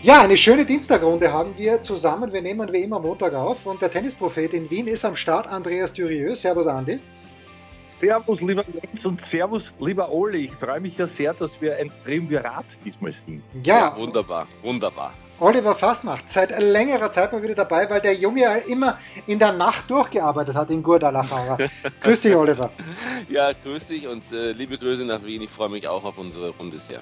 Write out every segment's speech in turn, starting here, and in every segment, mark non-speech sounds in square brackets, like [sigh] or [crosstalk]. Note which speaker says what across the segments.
Speaker 1: Ja, eine schöne Dienstagrunde haben wir zusammen. Wir nehmen wie immer Montag auf und der Tennisprophet in Wien ist am Start, Andreas Dürieu. Servus, Andi.
Speaker 2: Servus, lieber Jens und Servus, lieber Olli. Ich freue mich ja sehr, dass wir ein Triumvirat diesmal sind.
Speaker 1: Ja,
Speaker 3: Ja, wunderbar, wunderbar.
Speaker 1: Oliver Fassnacht, seit längerer Zeit mal wieder dabei, weil der Junge ja immer in der Nacht durchgearbeitet hat in Guadalajara. [laughs] Grüß dich, Oliver.
Speaker 3: Ja, grüß dich und äh, liebe Grüße nach Wien. Ich freue mich auch auf unsere Runde sehr.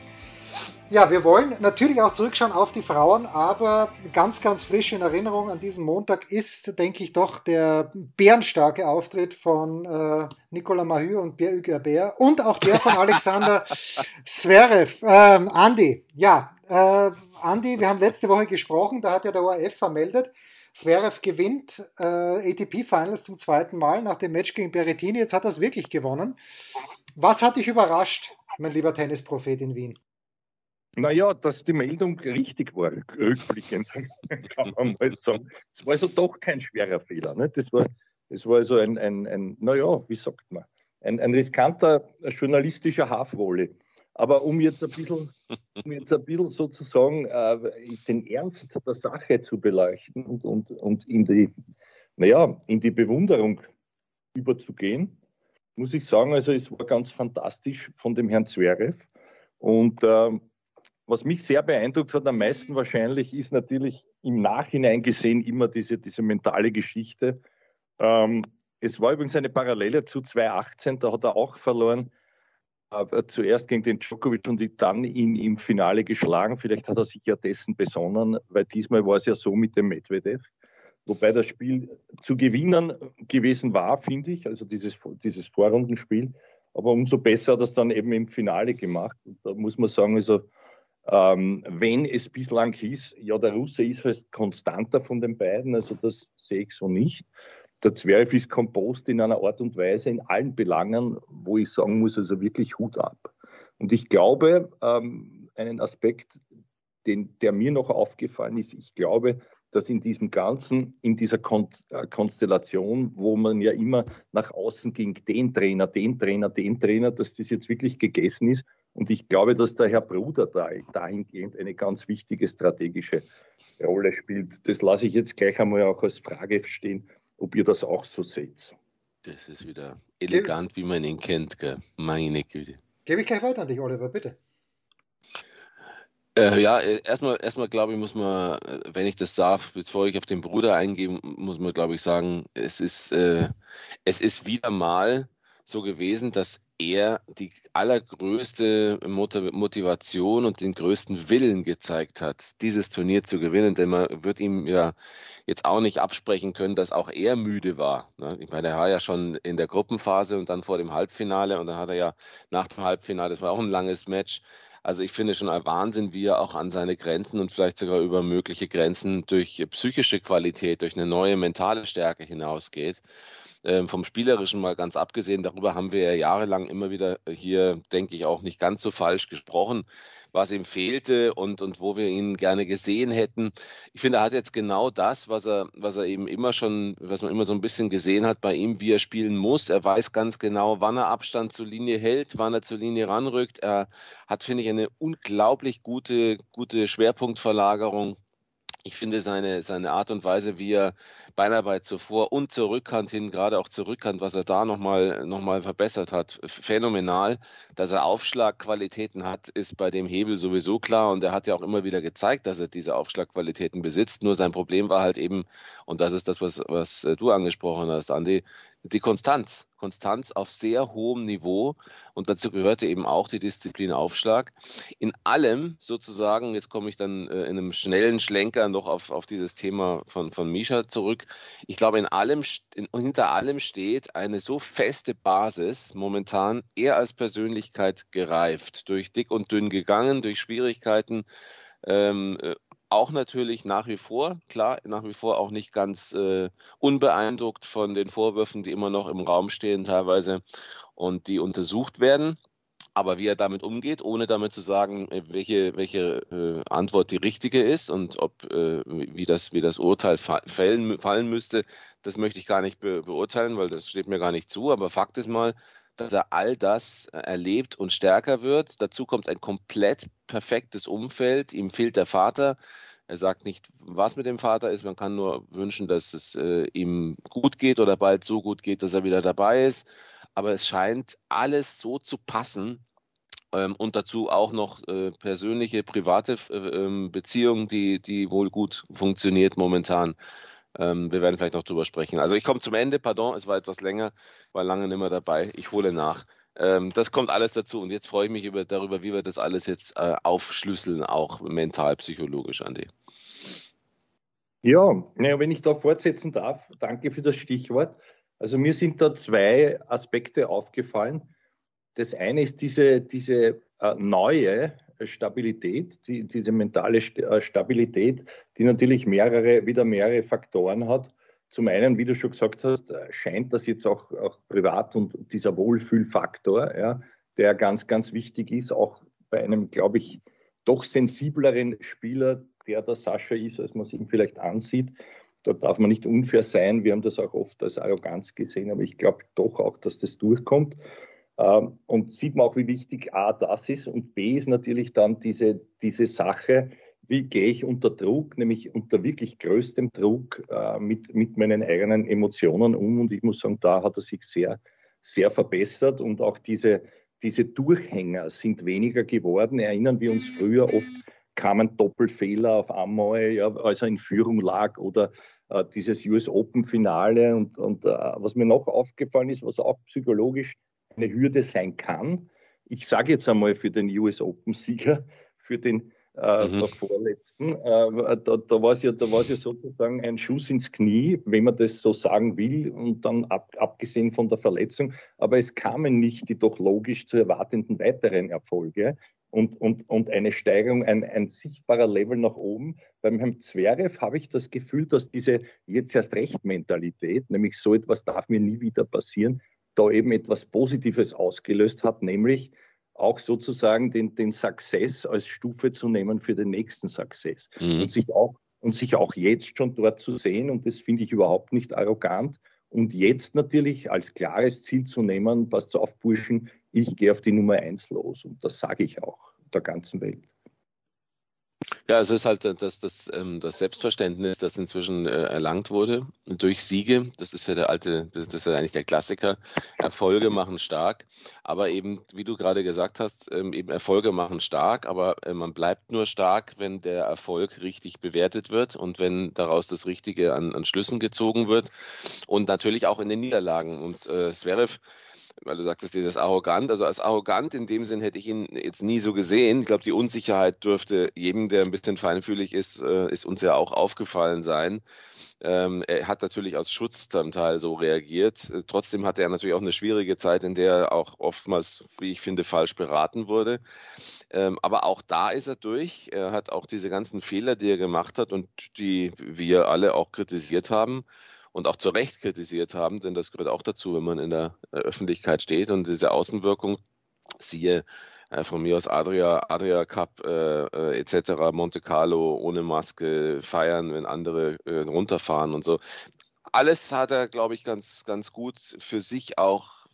Speaker 1: Ja, wir wollen natürlich auch zurückschauen auf die Frauen, aber ganz, ganz frisch in Erinnerung an diesen Montag ist, denke ich, doch der bärenstarke Auftritt von äh, Nicolas Mahü und Pierre Hugerbert und auch der von Alexander [laughs] Zverev. Ähm, Andi, ja, äh, Andi, wir haben letzte Woche gesprochen, da hat ja der ORF vermeldet, Zverev gewinnt äh, ATP Finals zum zweiten Mal nach dem Match gegen Berrettini. Jetzt hat er es wirklich gewonnen. Was hat dich überrascht, mein lieber Tennisprophet in Wien?
Speaker 2: Naja, dass die Meldung richtig war, rückblickend, [laughs] kann man mal sagen. Es war also doch kein schwerer Fehler. Ne? Das war, das war also ein, ein, ein naja, wie sagt man, ein, ein riskanter journalistischer Haarwolle. Aber um jetzt ein bisschen, um jetzt ein bisschen sozusagen äh, den Ernst der Sache zu beleuchten und, und, und in, die, naja, in die Bewunderung überzugehen, muss ich sagen, also es war ganz fantastisch von dem Herrn Zverev. Und äh, was mich sehr beeindruckt hat am meisten wahrscheinlich, ist natürlich im Nachhinein gesehen immer diese, diese mentale Geschichte. Ähm, es war übrigens eine Parallele zu 2018, da hat er auch verloren. Äh, zuerst gegen den Djokovic und dann ihn im Finale geschlagen. Vielleicht hat er sich ja dessen besonnen, weil diesmal war es ja so mit dem Medvedev. Wobei das Spiel zu gewinnen gewesen war, finde ich, also dieses, dieses Vorrundenspiel. Aber umso besser hat er es dann eben im Finale gemacht. Und da muss man sagen, also ähm, wenn es bislang hieß, ja, der Russe ist halt konstanter von den beiden, also das sehe ich so nicht. Der Zwerg ist kompost in einer Art und Weise in allen Belangen, wo ich sagen muss, also wirklich Hut ab. Und ich glaube, ähm, einen Aspekt, den, der mir noch aufgefallen ist, ich glaube, dass in diesem Ganzen, in dieser Kon äh, Konstellation, wo man ja immer nach außen ging, den Trainer, den Trainer, den Trainer, dass das jetzt wirklich gegessen ist. Und ich glaube, dass der Herr Bruder da dahingehend eine ganz wichtige strategische Rolle spielt. Das lasse ich jetzt gleich einmal auch als Frage stehen, ob ihr das auch so seht.
Speaker 3: Das ist wieder elegant, wie man ihn kennt, gell? Meine Güte.
Speaker 1: Gebe ich gleich weiter an dich, Oliver, bitte.
Speaker 3: Äh, ja, erstmal, erstmal glaube ich, muss man, wenn ich das darf, bevor ich auf den Bruder eingehe, muss man, glaube ich, sagen, es ist, äh, es ist wieder mal so gewesen, dass er die allergrößte Motivation und den größten Willen gezeigt hat, dieses Turnier zu gewinnen. Denn man wird ihm ja jetzt auch nicht absprechen können, dass auch er müde war. Ne? Ich meine, er war ja schon in der Gruppenphase und dann vor dem Halbfinale und dann hat er ja nach dem Halbfinale, das war auch ein langes Match, also ich finde schon ein Wahnsinn, wie er auch an seine Grenzen und vielleicht sogar über mögliche Grenzen durch psychische Qualität, durch eine neue mentale Stärke hinausgeht. Ähm, vom Spielerischen mal ganz abgesehen, darüber haben wir ja jahrelang immer wieder hier, denke ich, auch nicht ganz so falsch gesprochen, was ihm fehlte und, und wo wir ihn gerne gesehen hätten. Ich finde, er hat jetzt genau das, was er, was er eben immer schon, was man immer so ein bisschen gesehen hat bei ihm, wie er spielen muss. Er weiß ganz genau, wann er Abstand zur Linie hält, wann er zur Linie ranrückt. Er hat, finde ich, eine unglaublich gute, gute Schwerpunktverlagerung ich finde seine, seine Art und Weise, wie er Beinarbeit zuvor und zur Rückhand hin, gerade auch zur Rückhand, was er da nochmal noch mal verbessert hat, phänomenal. Dass er Aufschlagqualitäten hat, ist bei dem Hebel sowieso klar und er hat ja auch immer wieder gezeigt, dass er diese Aufschlagqualitäten besitzt. Nur sein Problem war halt eben, und das ist das, was, was du angesprochen hast, Andi, die Konstanz. Konstanz auf sehr hohem Niveau und dazu gehörte eben auch die Disziplin Aufschlag. In allem sozusagen, jetzt komme ich dann äh, in einem schnellen Schlenker noch auf, auf dieses Thema von, von Misha zurück. Ich glaube, in allem, in, hinter allem steht eine so feste Basis momentan, er als Persönlichkeit gereift, durch dick und dünn gegangen, durch Schwierigkeiten. Ähm, auch natürlich nach wie vor, klar, nach wie vor auch nicht ganz äh, unbeeindruckt von den Vorwürfen, die immer noch im Raum stehen teilweise und die untersucht werden. Aber wie er damit umgeht, ohne damit zu sagen, äh, welche, welche äh, Antwort die richtige ist und ob äh, wie, das, wie das Urteil fallen, fallen müsste, das möchte ich gar nicht be beurteilen, weil das steht mir gar nicht zu. Aber Fakt ist mal, dass er all das äh, erlebt und stärker wird. Dazu kommt ein komplett perfektes Umfeld. Ihm fehlt der Vater. Er sagt nicht, was mit dem Vater ist. Man kann nur wünschen, dass es äh, ihm gut geht oder bald so gut geht, dass er wieder dabei ist. Aber es scheint alles so zu passen, ähm, und dazu auch noch äh, persönliche, private äh, ähm, Beziehungen, die, die wohl gut funktioniert momentan. Ähm, wir werden vielleicht noch drüber sprechen. Also ich komme zum Ende, pardon, es war etwas länger, war lange nicht mehr dabei. Ich hole nach. Ähm, das kommt alles dazu und jetzt freue ich mich über, darüber, wie wir das alles jetzt äh, aufschlüsseln, auch mental, psychologisch, Andi.
Speaker 2: Ja, ja, wenn ich da fortsetzen darf, danke für das Stichwort. Also mir sind da zwei Aspekte aufgefallen. Das eine ist diese, diese äh, neue Stabilität, die, diese mentale äh, Stabilität, die natürlich mehrere, wieder mehrere Faktoren hat. Zum einen, wie du schon gesagt hast, äh, scheint das jetzt auch, auch privat und dieser Wohlfühlfaktor, ja, der ganz, ganz wichtig ist, auch bei einem, glaube ich, doch sensibleren Spieler, der der Sascha ist, als man es ihm vielleicht ansieht. Da darf man nicht unfair sein. Wir haben das auch oft als Arroganz gesehen, aber ich glaube doch auch, dass das durchkommt. Ähm, und sieht man auch, wie wichtig A das ist und B ist natürlich dann diese, diese Sache, wie gehe ich unter Druck, nämlich unter wirklich größtem Druck äh, mit, mit meinen eigenen Emotionen um. Und ich muss sagen, da hat er sich sehr, sehr verbessert und auch diese, diese Durchhänger sind weniger geworden. Erinnern wir uns früher oft kamen Doppelfehler auf einmal, ja, als er in Führung lag oder äh, dieses US Open Finale und, und äh, was mir noch aufgefallen ist, was auch psychologisch eine Hürde sein kann. Ich sage jetzt einmal für den US Open-Sieger, für den äh, mhm. vorletzten, äh, da, da war es ja, ja sozusagen ein Schuss ins Knie, wenn man das so sagen will, und dann ab, abgesehen von der Verletzung. Aber es kamen nicht die doch logisch zu erwartenden weiteren Erfolge und, und, und eine Steigerung, ein, ein sichtbarer Level nach oben. Beim Herrn Zverev habe ich das Gefühl, dass diese jetzt erst recht Mentalität, nämlich so etwas darf mir nie wieder passieren, da eben etwas Positives ausgelöst hat, nämlich auch sozusagen den, den Success als Stufe zu nehmen für den nächsten Success mhm. und, sich auch, und sich auch jetzt schon dort zu sehen. Und das finde ich überhaupt nicht arrogant. Und jetzt natürlich als klares Ziel zu nehmen, passt auf, Burschen, ich gehe auf die Nummer eins los. Und das sage ich auch der ganzen Welt.
Speaker 3: Ja, es ist halt äh, das, das, ähm, das Selbstverständnis, das inzwischen äh, erlangt wurde durch Siege. Das ist ja der alte, das, ist ja eigentlich der Klassiker. Erfolge machen stark, aber eben, wie du gerade gesagt hast, ähm, eben Erfolge machen stark, aber äh, man bleibt nur stark, wenn der Erfolg richtig bewertet wird und wenn daraus das Richtige an, an Schlüssen gezogen wird und natürlich auch in den Niederlagen. Und äh, Zverev weil du sagtest, dieses arrogant. Also als arrogant in dem Sinn hätte ich ihn jetzt nie so gesehen. Ich glaube, die Unsicherheit dürfte jedem, der ein bisschen feinfühlig ist, äh, ist uns ja auch aufgefallen sein. Ähm, er hat natürlich aus Schutz zum Teil so reagiert. Äh, trotzdem hatte er natürlich auch eine schwierige Zeit, in der er auch oftmals, wie ich finde, falsch beraten wurde. Ähm, aber auch da ist er durch. Er hat auch diese ganzen Fehler, die er gemacht hat und die wir alle auch kritisiert haben, und auch zu Recht kritisiert haben, denn das gehört auch dazu, wenn man in der äh, Öffentlichkeit steht und diese Außenwirkung, siehe äh, von mir aus Adria, Adria Cup äh, äh etc., Monte Carlo ohne Maske, feiern, wenn andere äh, runterfahren und so. Alles hat er, glaube ich, ganz, ganz gut für sich auch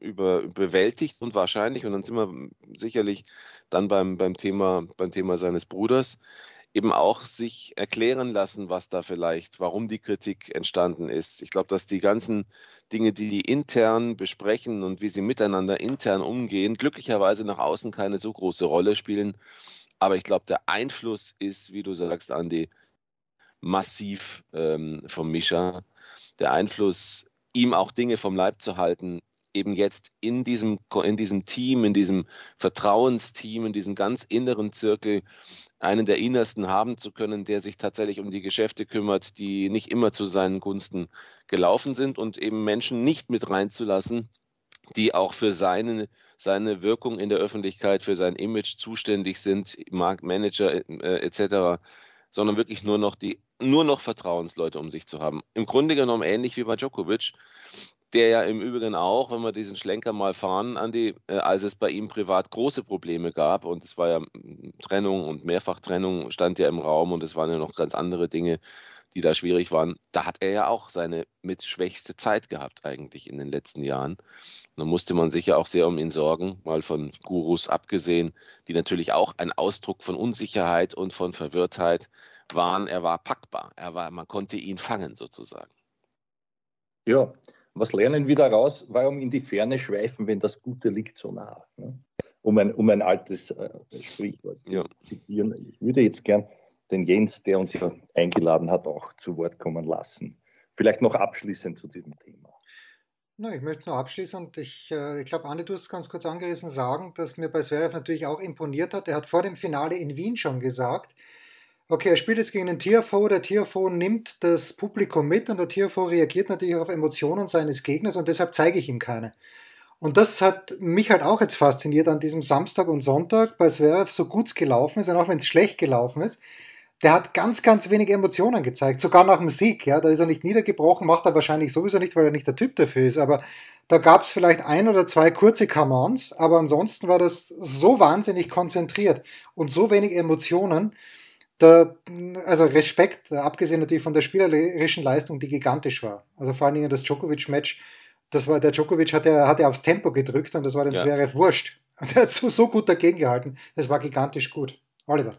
Speaker 3: über, bewältigt und wahrscheinlich, und dann sind wir sicherlich dann beim, beim, Thema, beim Thema seines Bruders, eben auch sich erklären lassen, was da vielleicht, warum die Kritik entstanden ist. Ich glaube, dass die ganzen Dinge, die die intern besprechen und wie sie miteinander intern umgehen, glücklicherweise nach außen keine so große Rolle spielen. Aber ich glaube, der Einfluss ist, wie du sagst, Andi, massiv ähm, vom Mischa. Der Einfluss, ihm auch Dinge vom Leib zu halten, eben jetzt in diesem, in diesem Team, in diesem Vertrauensteam, in diesem ganz inneren Zirkel einen der Innersten haben zu können, der sich tatsächlich um die Geschäfte kümmert, die nicht immer zu seinen Gunsten gelaufen sind und eben Menschen nicht mit reinzulassen, die auch für seine, seine Wirkung in der Öffentlichkeit, für sein Image zuständig sind, Marktmanager äh, etc., sondern wirklich nur noch die, nur noch Vertrauensleute um sich zu haben. Im Grunde genommen ähnlich wie bei Djokovic, der ja im Übrigen auch, wenn wir diesen Schlenker mal fahren, Andi, äh, als es bei ihm privat große Probleme gab und es war ja Trennung und Mehrfachtrennung stand ja im Raum und es waren ja noch ganz andere Dinge, die da schwierig waren, da hat er ja auch seine mit schwächste Zeit gehabt eigentlich in den letzten Jahren. Da musste man sich ja auch sehr um ihn sorgen, mal von Gurus abgesehen, die natürlich auch ein Ausdruck von Unsicherheit und von Verwirrtheit waren. Er war packbar, er war, man konnte ihn fangen sozusagen.
Speaker 2: Ja, was lernen wir daraus? Warum in die Ferne schweifen, wenn das Gute liegt so nah? Ne? Um, ein, um ein altes äh, Sprichwort ja. zu zitieren. Ich würde jetzt gern den Jens, der uns ja eingeladen hat, auch zu Wort kommen lassen. Vielleicht noch abschließend zu diesem Thema.
Speaker 1: Na, ich möchte nur abschließend, ich, äh, ich glaube, Anne, du hast es ganz kurz angerissen, sagen, dass mir bei Zverev natürlich auch imponiert hat. Er hat vor dem Finale in Wien schon gesagt, okay, er spielt jetzt gegen den TFO, der TFO nimmt das Publikum mit und der TFO reagiert natürlich auf Emotionen seines Gegners und deshalb zeige ich ihm keine. Und das hat mich halt auch jetzt fasziniert an diesem Samstag und Sonntag bei Zverev, so gut es gelaufen ist und auch wenn es schlecht gelaufen ist, der hat ganz, ganz wenig Emotionen gezeigt, sogar nach dem Sieg. Ja, da ist er nicht niedergebrochen, macht er wahrscheinlich sowieso nicht, weil er nicht der Typ dafür ist. Aber da gab es vielleicht ein oder zwei kurze Come-ons, aber ansonsten war das so wahnsinnig konzentriert und so wenig Emotionen. Da, also Respekt, abgesehen natürlich von der spielerischen Leistung, die gigantisch war. Also vor allen Dingen das Djokovic-Match, das war, der Djokovic hat ja, hat ja aufs Tempo gedrückt und das war dem ja. Zverev wurscht. [laughs] Der hat so, so gut dagegen gehalten. Das war gigantisch gut. Oliver.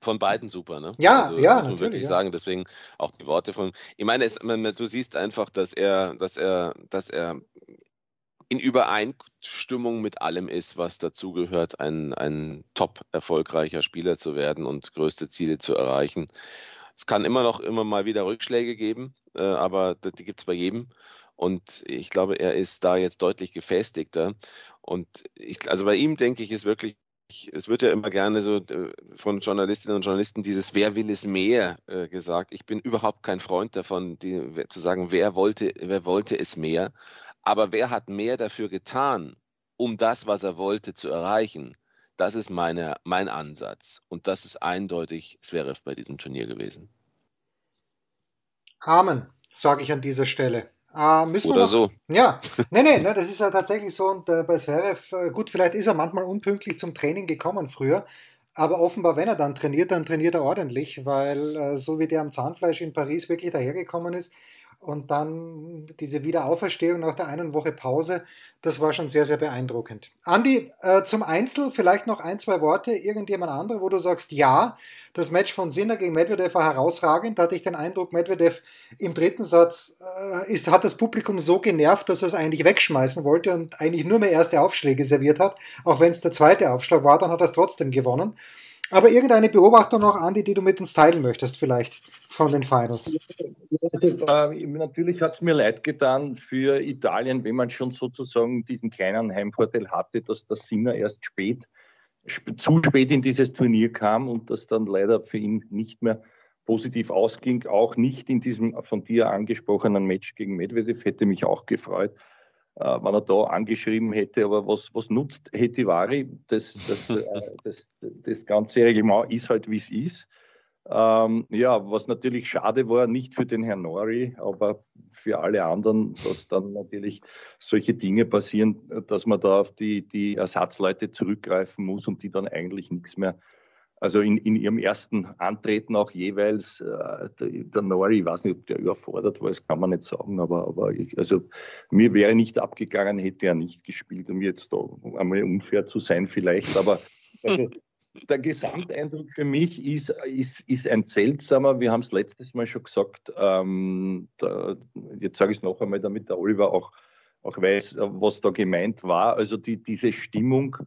Speaker 3: Von beiden super, ne?
Speaker 1: Ja, also, ja.
Speaker 3: Muss man wirklich ja. sagen. Deswegen auch die Worte von. Ich meine, es, man, du siehst einfach, dass er, dass er, dass er in Übereinstimmung mit allem ist, was dazugehört, ein, ein top erfolgreicher Spieler zu werden und größte Ziele zu erreichen. Es kann immer noch immer mal wieder Rückschläge geben, äh, aber die gibt es bei jedem. Und ich glaube, er ist da jetzt deutlich gefestigter. Und ich, also bei ihm denke ich, ist wirklich es wird ja immer gerne so äh, von Journalistinnen und Journalisten dieses Wer will es mehr äh, gesagt. Ich bin überhaupt kein Freund davon, die, zu sagen, wer wollte, wer wollte es mehr. Aber wer hat mehr dafür getan, um das, was er wollte, zu erreichen? Das ist meine, mein Ansatz. Und das ist eindeutig Zverev bei diesem Turnier gewesen.
Speaker 1: Amen, sage ich an dieser Stelle.
Speaker 3: Äh, Oder noch, so.
Speaker 1: Ja, [laughs] nee, nee, ne, das ist ja tatsächlich so. Und äh, bei Zverev, äh, gut, vielleicht ist er manchmal unpünktlich zum Training gekommen früher, aber offenbar, wenn er dann trainiert, dann trainiert er ordentlich, weil äh, so wie der am Zahnfleisch in Paris wirklich dahergekommen ist und dann diese Wiederauferstehung nach der einen Woche Pause, das war schon sehr, sehr beeindruckend. Andi, äh, zum Einzel vielleicht noch ein, zwei Worte. Irgendjemand andere, wo du sagst, ja, das Match von Sinner gegen Medvedev war herausragend. Da hatte ich den Eindruck, Medvedev im dritten Satz äh, ist, hat das Publikum so genervt, dass er es eigentlich wegschmeißen wollte und eigentlich nur mehr erste Aufschläge serviert hat. Auch wenn es der zweite Aufschlag war, dann hat er es trotzdem gewonnen. Aber irgendeine Beobachtung noch, Andi, die du mit uns teilen möchtest, vielleicht von den Finals?
Speaker 2: Äh, natürlich hat es mir leid getan für Italien, wenn man schon sozusagen diesen kleinen Heimvorteil hatte, dass der Sinner erst spät, zu spät in dieses Turnier kam und das dann leider für ihn nicht mehr positiv ausging. Auch nicht in diesem von dir angesprochenen Match gegen Medvedev hätte mich auch gefreut wenn er da angeschrieben hätte, aber was, was nutzt Hetivari? Das, das, äh, [laughs] das, das ganze Reglement ist halt, wie es ist. Ähm, ja, was natürlich schade war, nicht für den Herrn Nori, aber für alle anderen, dass dann natürlich solche Dinge passieren, dass man da auf die, die Ersatzleute zurückgreifen muss und die dann eigentlich nichts mehr also in, in ihrem ersten Antreten auch jeweils, äh, der, Nori, ich weiß nicht, ob der überfordert war, das kann man nicht sagen, aber, aber ich, also mir wäre nicht abgegangen, hätte er nicht gespielt, um jetzt da einmal unfair zu sein vielleicht, aber also, [laughs] der Gesamteindruck für mich ist, ist, ist ein seltsamer, wir haben es letztes Mal schon gesagt, ähm, da, jetzt sage ich es noch einmal, damit der Oliver auch, auch weiß, was da gemeint war, also die, diese Stimmung,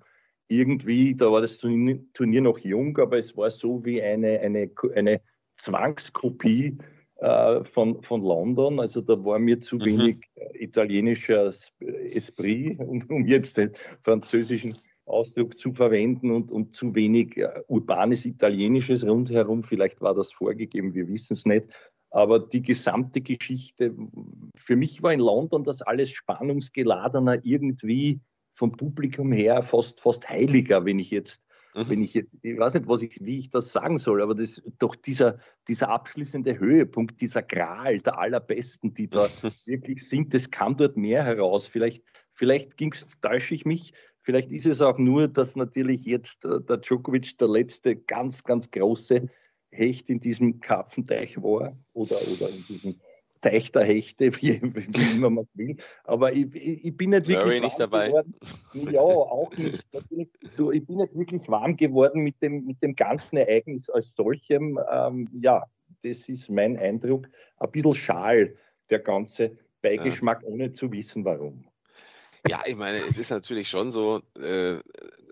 Speaker 2: irgendwie, da war das Turnier noch jung, aber es war so wie eine, eine, eine Zwangskopie äh, von, von London. Also da war mir zu mhm. wenig italienischer Esprit, um, um jetzt den französischen Ausdruck zu verwenden und, und zu wenig äh, urbanes Italienisches rundherum. Vielleicht war das vorgegeben, wir wissen es nicht. Aber die gesamte Geschichte, für mich war in London das alles spannungsgeladener irgendwie vom Publikum her fast, fast heiliger, wenn ich jetzt mhm. wenn ich jetzt, ich weiß nicht, was ich, wie ich das sagen soll, aber das doch dieser, dieser abschließende Höhepunkt, dieser Gral der Allerbesten, die da [laughs] wirklich sind, das kam dort mehr heraus. Vielleicht, vielleicht ging's, täusche ich mich, vielleicht ist es auch nur, dass natürlich jetzt äh, der Djokovic der letzte ganz, ganz große Hecht in diesem Karpfenteich war oder, oder in diesem Teich der Hechte, [laughs] wie, wie immer man will. Aber ich, ich, bin nicht wirklich
Speaker 3: nicht dabei.
Speaker 2: geworden. Ja, auch nicht. Du, ich bin nicht wirklich warm geworden mit dem, mit dem ganzen Ereignis als solchem. Ähm, ja, das ist mein Eindruck. Ein bisschen schal, der ganze Beigeschmack, ja. ohne zu wissen, warum.
Speaker 3: Ja, ich meine, es ist natürlich schon so, äh,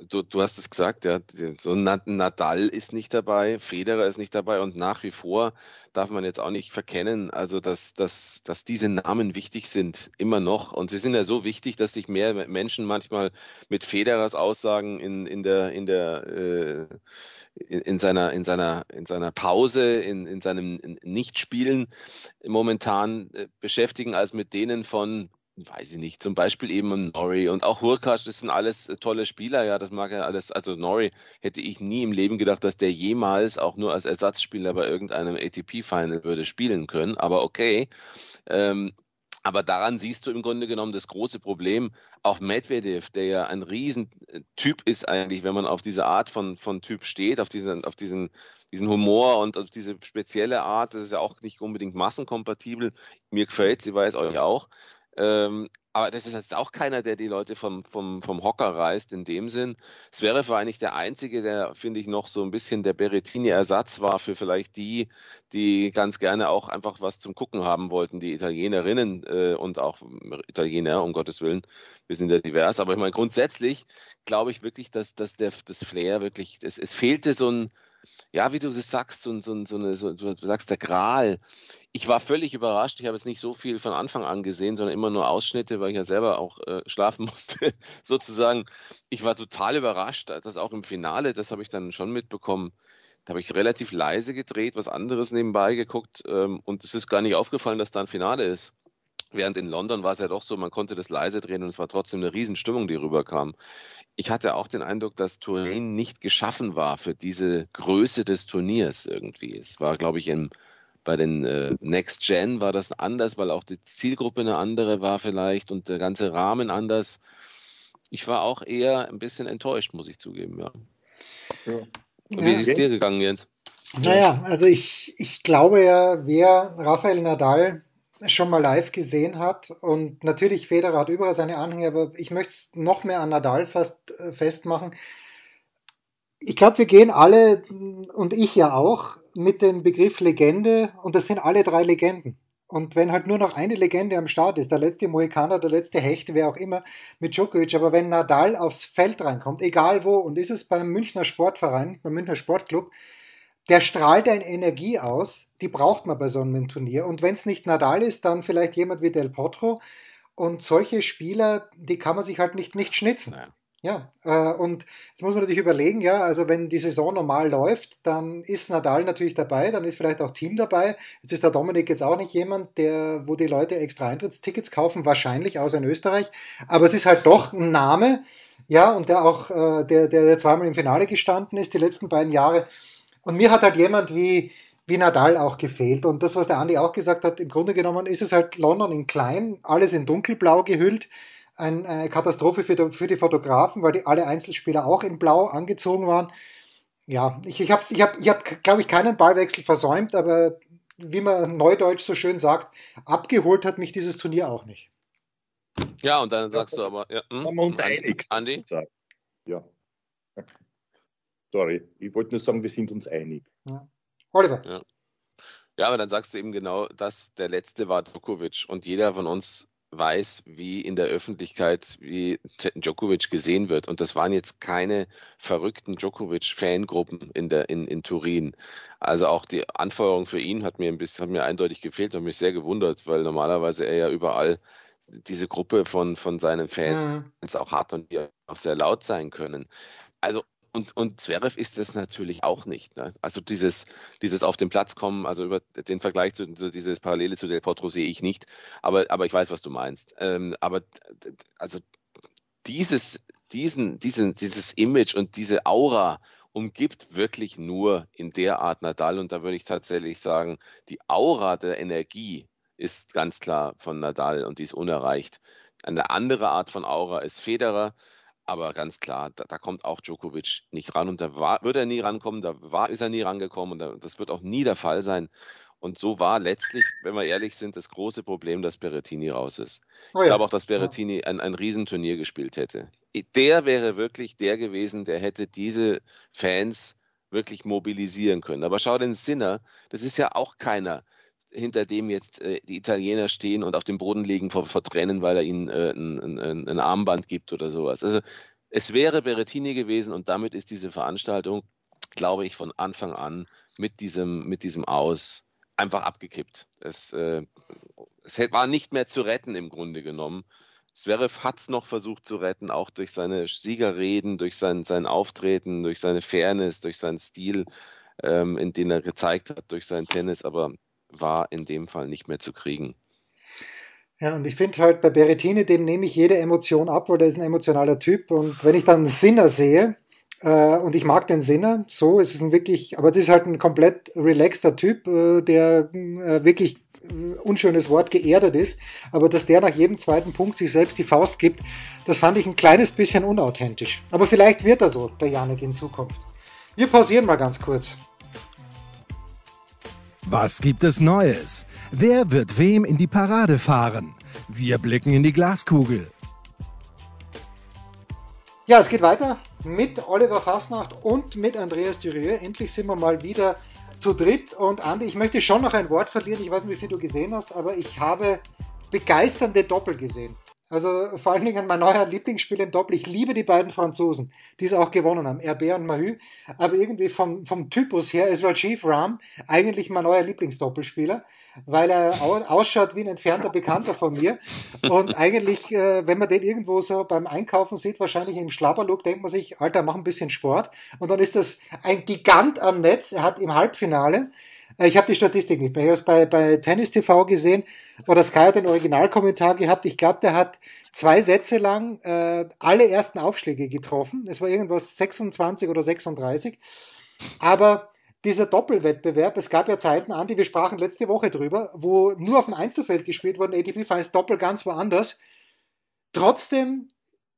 Speaker 3: du, du hast es gesagt, ja, so Nadal ist nicht dabei, Federer ist nicht dabei und nach wie vor darf man jetzt auch nicht verkennen, also dass, dass, dass diese Namen wichtig sind, immer noch. Und sie sind ja so wichtig, dass sich mehr Menschen manchmal mit Federers Aussagen in, in der, in der äh, in, seiner, in, seiner, in seiner Pause, in, in seinem Nichtspielen momentan äh, beschäftigen, als mit denen von weiß ich nicht, zum Beispiel eben Nori und auch Hurkacz, das sind alles äh, tolle Spieler, ja, das mag ja alles, also Nori hätte ich nie im Leben gedacht, dass der jemals auch nur als Ersatzspieler bei irgendeinem ATP-Final würde spielen können, aber okay. Ähm, aber daran siehst du im Grunde genommen das große Problem. Auch Medvedev, der ja ein Riesentyp ist eigentlich, wenn man auf diese Art von, von Typ steht, auf diesen, auf diesen, diesen Humor und auf diese spezielle Art, das ist ja auch nicht unbedingt massenkompatibel. Mir gefällt sie weiß euch auch. Ähm, aber das ist jetzt auch keiner, der die Leute vom, vom, vom Hocker reißt in dem Sinn. Es wäre für eigentlich der Einzige, der, finde ich, noch so ein bisschen der Berettini-Ersatz war für vielleicht die, die ganz gerne auch einfach was zum Gucken haben wollten, die Italienerinnen äh, und auch Italiener, um Gottes Willen. Wir sind ja divers. Aber ich meine, grundsätzlich glaube ich wirklich, dass, dass der, das Flair wirklich, das, es fehlte so ein, ja, wie du es sagst, so, so, so eine, so, du sagst der Gral. Ich war völlig überrascht. Ich habe jetzt nicht so viel von Anfang an gesehen, sondern immer nur Ausschnitte, weil ich ja selber auch äh, schlafen [laughs] musste, sozusagen. Ich war total überrascht, dass auch im Finale, das habe ich dann schon mitbekommen, da habe ich relativ leise gedreht, was anderes nebenbei geguckt ähm, und es ist gar nicht aufgefallen, dass da ein Finale ist. Während in London war es ja doch so, man konnte das leise drehen und es war trotzdem eine Riesenstimmung, die rüberkam. Ich hatte auch den Eindruck, dass Turin nicht geschaffen war für diese Größe des Turniers irgendwie. Es war, glaube ich, in, bei den äh, Next Gen war das anders, weil auch die Zielgruppe eine andere war vielleicht und der ganze Rahmen anders. Ich war auch eher ein bisschen enttäuscht, muss ich zugeben, ja. ja. Wie ist es dir gegangen, Jens?
Speaker 1: Naja, also ich, ich glaube ja, wer Rafael Nadal schon mal live gesehen hat. Und natürlich, Federer hat überall seine Anhänger, aber ich möchte es noch mehr an Nadal fast äh, festmachen. Ich glaube, wir gehen alle, und ich ja auch, mit dem Begriff Legende, und das sind alle drei Legenden. Und wenn halt nur noch eine Legende am Start ist, der letzte Mohikaner, der letzte Hecht, wer auch immer, mit Djokovic, aber wenn Nadal aufs Feld reinkommt, egal wo, und ist es beim Münchner Sportverein, beim Münchner Sportclub, der strahlt eine Energie aus, die braucht man bei so einem Turnier. Und wenn es nicht Nadal ist, dann vielleicht jemand wie Del Potro. Und solche Spieler, die kann man sich halt nicht, nicht schnitzen. Ja, äh, und jetzt muss man natürlich überlegen, ja, also wenn die Saison normal läuft, dann ist Nadal natürlich dabei, dann ist vielleicht auch Team dabei. Jetzt ist der Dominik jetzt auch nicht jemand, der, wo die Leute extra Eintrittstickets kaufen, wahrscheinlich, außer in Österreich. Aber es ist halt doch ein Name, ja, und der auch, äh, der, der, der zweimal im Finale gestanden ist, die letzten beiden Jahre. Und mir hat halt jemand wie, wie Nadal auch gefehlt. Und das, was der Andi auch gesagt hat, im Grunde genommen ist es halt London in klein, alles in dunkelblau gehüllt. Eine Katastrophe für die, für die Fotografen, weil die alle Einzelspieler auch in blau angezogen waren. Ja, ich, ich habe, ich hab, ich hab, glaube ich, keinen Ballwechsel versäumt, aber wie man neudeutsch so schön sagt, abgeholt hat mich dieses Turnier auch nicht.
Speaker 3: Ja, und dann sagst du aber, ja,
Speaker 2: hm? haben wir uns einig.
Speaker 3: Andi?
Speaker 2: Ja. Sorry, ich wollte nur sagen, wir sind uns einig.
Speaker 1: Ja. Oliver.
Speaker 3: Ja. ja, aber dann sagst du eben genau, dass der letzte war Djokovic und jeder von uns weiß, wie in der Öffentlichkeit wie Djokovic gesehen wird. Und das waren jetzt keine verrückten Djokovic-Fangruppen in, der, in, in Turin. Also auch die Anfeuerung für ihn hat mir ein bisschen, hat mir eindeutig gefehlt und mich sehr gewundert, weil normalerweise er ja überall diese Gruppe von, von seinen Fans mhm. auch hat und die auch sehr laut sein können. Also und, und Zverev ist es natürlich auch nicht. Ne? Also dieses, dieses auf den Platz kommen, also über den Vergleich zu, zu dieses Parallele zu Del Potro sehe ich nicht, aber, aber ich weiß, was du meinst. Ähm, aber also dieses, diesen, diesen, dieses Image und diese Aura umgibt wirklich nur in der Art Nadal. Und da würde ich tatsächlich sagen, die Aura der Energie ist ganz klar von Nadal und die ist unerreicht. Eine andere Art von Aura ist Federer, aber ganz klar, da, da kommt auch Djokovic nicht ran und da war, wird er nie rankommen, da war, ist er nie rangekommen und da, das wird auch nie der Fall sein. Und so war letztlich, wenn wir ehrlich sind, das große Problem, dass Berrettini raus ist. Oh ja. Ich glaube auch, dass Berrettini ein, ein Riesenturnier gespielt hätte. Der wäre wirklich der gewesen, der hätte diese Fans wirklich mobilisieren können. Aber schau den Sinner, das ist ja auch keiner, hinter dem jetzt äh, die Italiener stehen und auf dem Boden liegen vor, vor Tränen, weil er ihnen äh, ein, ein, ein, Armband gibt oder sowas. Also es wäre Berrettini gewesen und damit ist diese Veranstaltung, glaube ich, von Anfang an mit diesem, mit diesem Aus einfach abgekippt. Es, äh, es war nicht mehr zu retten im Grunde genommen. Zverev hat es noch versucht zu retten, auch durch seine Siegerreden, durch sein, sein Auftreten, durch seine Fairness, durch seinen Stil, ähm, in den er gezeigt hat, durch sein Tennis, aber war in dem Fall nicht mehr zu kriegen.
Speaker 1: Ja, und ich finde halt bei Berrettini, dem nehme ich jede Emotion ab, weil der ist ein emotionaler Typ. Und wenn ich dann Sinner sehe, äh, und ich mag den Sinner, so ist es ein wirklich, aber das ist halt ein komplett relaxter Typ, äh, der äh, wirklich äh, unschönes Wort geerdet ist, aber dass der nach jedem zweiten Punkt sich selbst die Faust gibt, das fand ich ein kleines bisschen unauthentisch. Aber vielleicht wird er so, der Janik in Zukunft. Wir pausieren mal ganz kurz.
Speaker 4: Was gibt es Neues? Wer wird wem in die Parade fahren? Wir blicken in die Glaskugel.
Speaker 1: Ja, es geht weiter mit Oliver Fasnacht und mit Andreas Dürieu. Endlich sind wir mal wieder zu dritt. Und Andi, ich möchte schon noch ein Wort verlieren. Ich weiß nicht, wie viel du gesehen hast, aber ich habe begeisternde Doppel gesehen. Also vor allen Dingen mein neuer Lieblingsspiel im Doppel. Ich liebe die beiden Franzosen, die es auch gewonnen haben, Herbert und Mahü. Aber irgendwie vom, vom Typus her ist Rajiv Ram eigentlich mein neuer Lieblingsdoppelspieler, weil er ausschaut wie ein entfernter Bekannter von mir. Und eigentlich, äh, wenn man den irgendwo so beim Einkaufen sieht, wahrscheinlich im Schlapperlook, denkt man sich, Alter, mach ein bisschen Sport. Und dann ist das ein Gigant am Netz. Er hat im Halbfinale ich habe die Statistik nicht mehr. Ich habe es bei, bei Tennis TV gesehen, oder Sky hat den Originalkommentar gehabt. Ich glaube, der hat zwei Sätze lang äh, alle ersten Aufschläge getroffen. Es war irgendwas 26 oder 36. Aber dieser Doppelwettbewerb, es gab ja Zeiten, Andi, wir sprachen letzte Woche drüber, wo nur auf dem Einzelfeld gespielt wurde, ATP fand Doppel ganz woanders. Trotzdem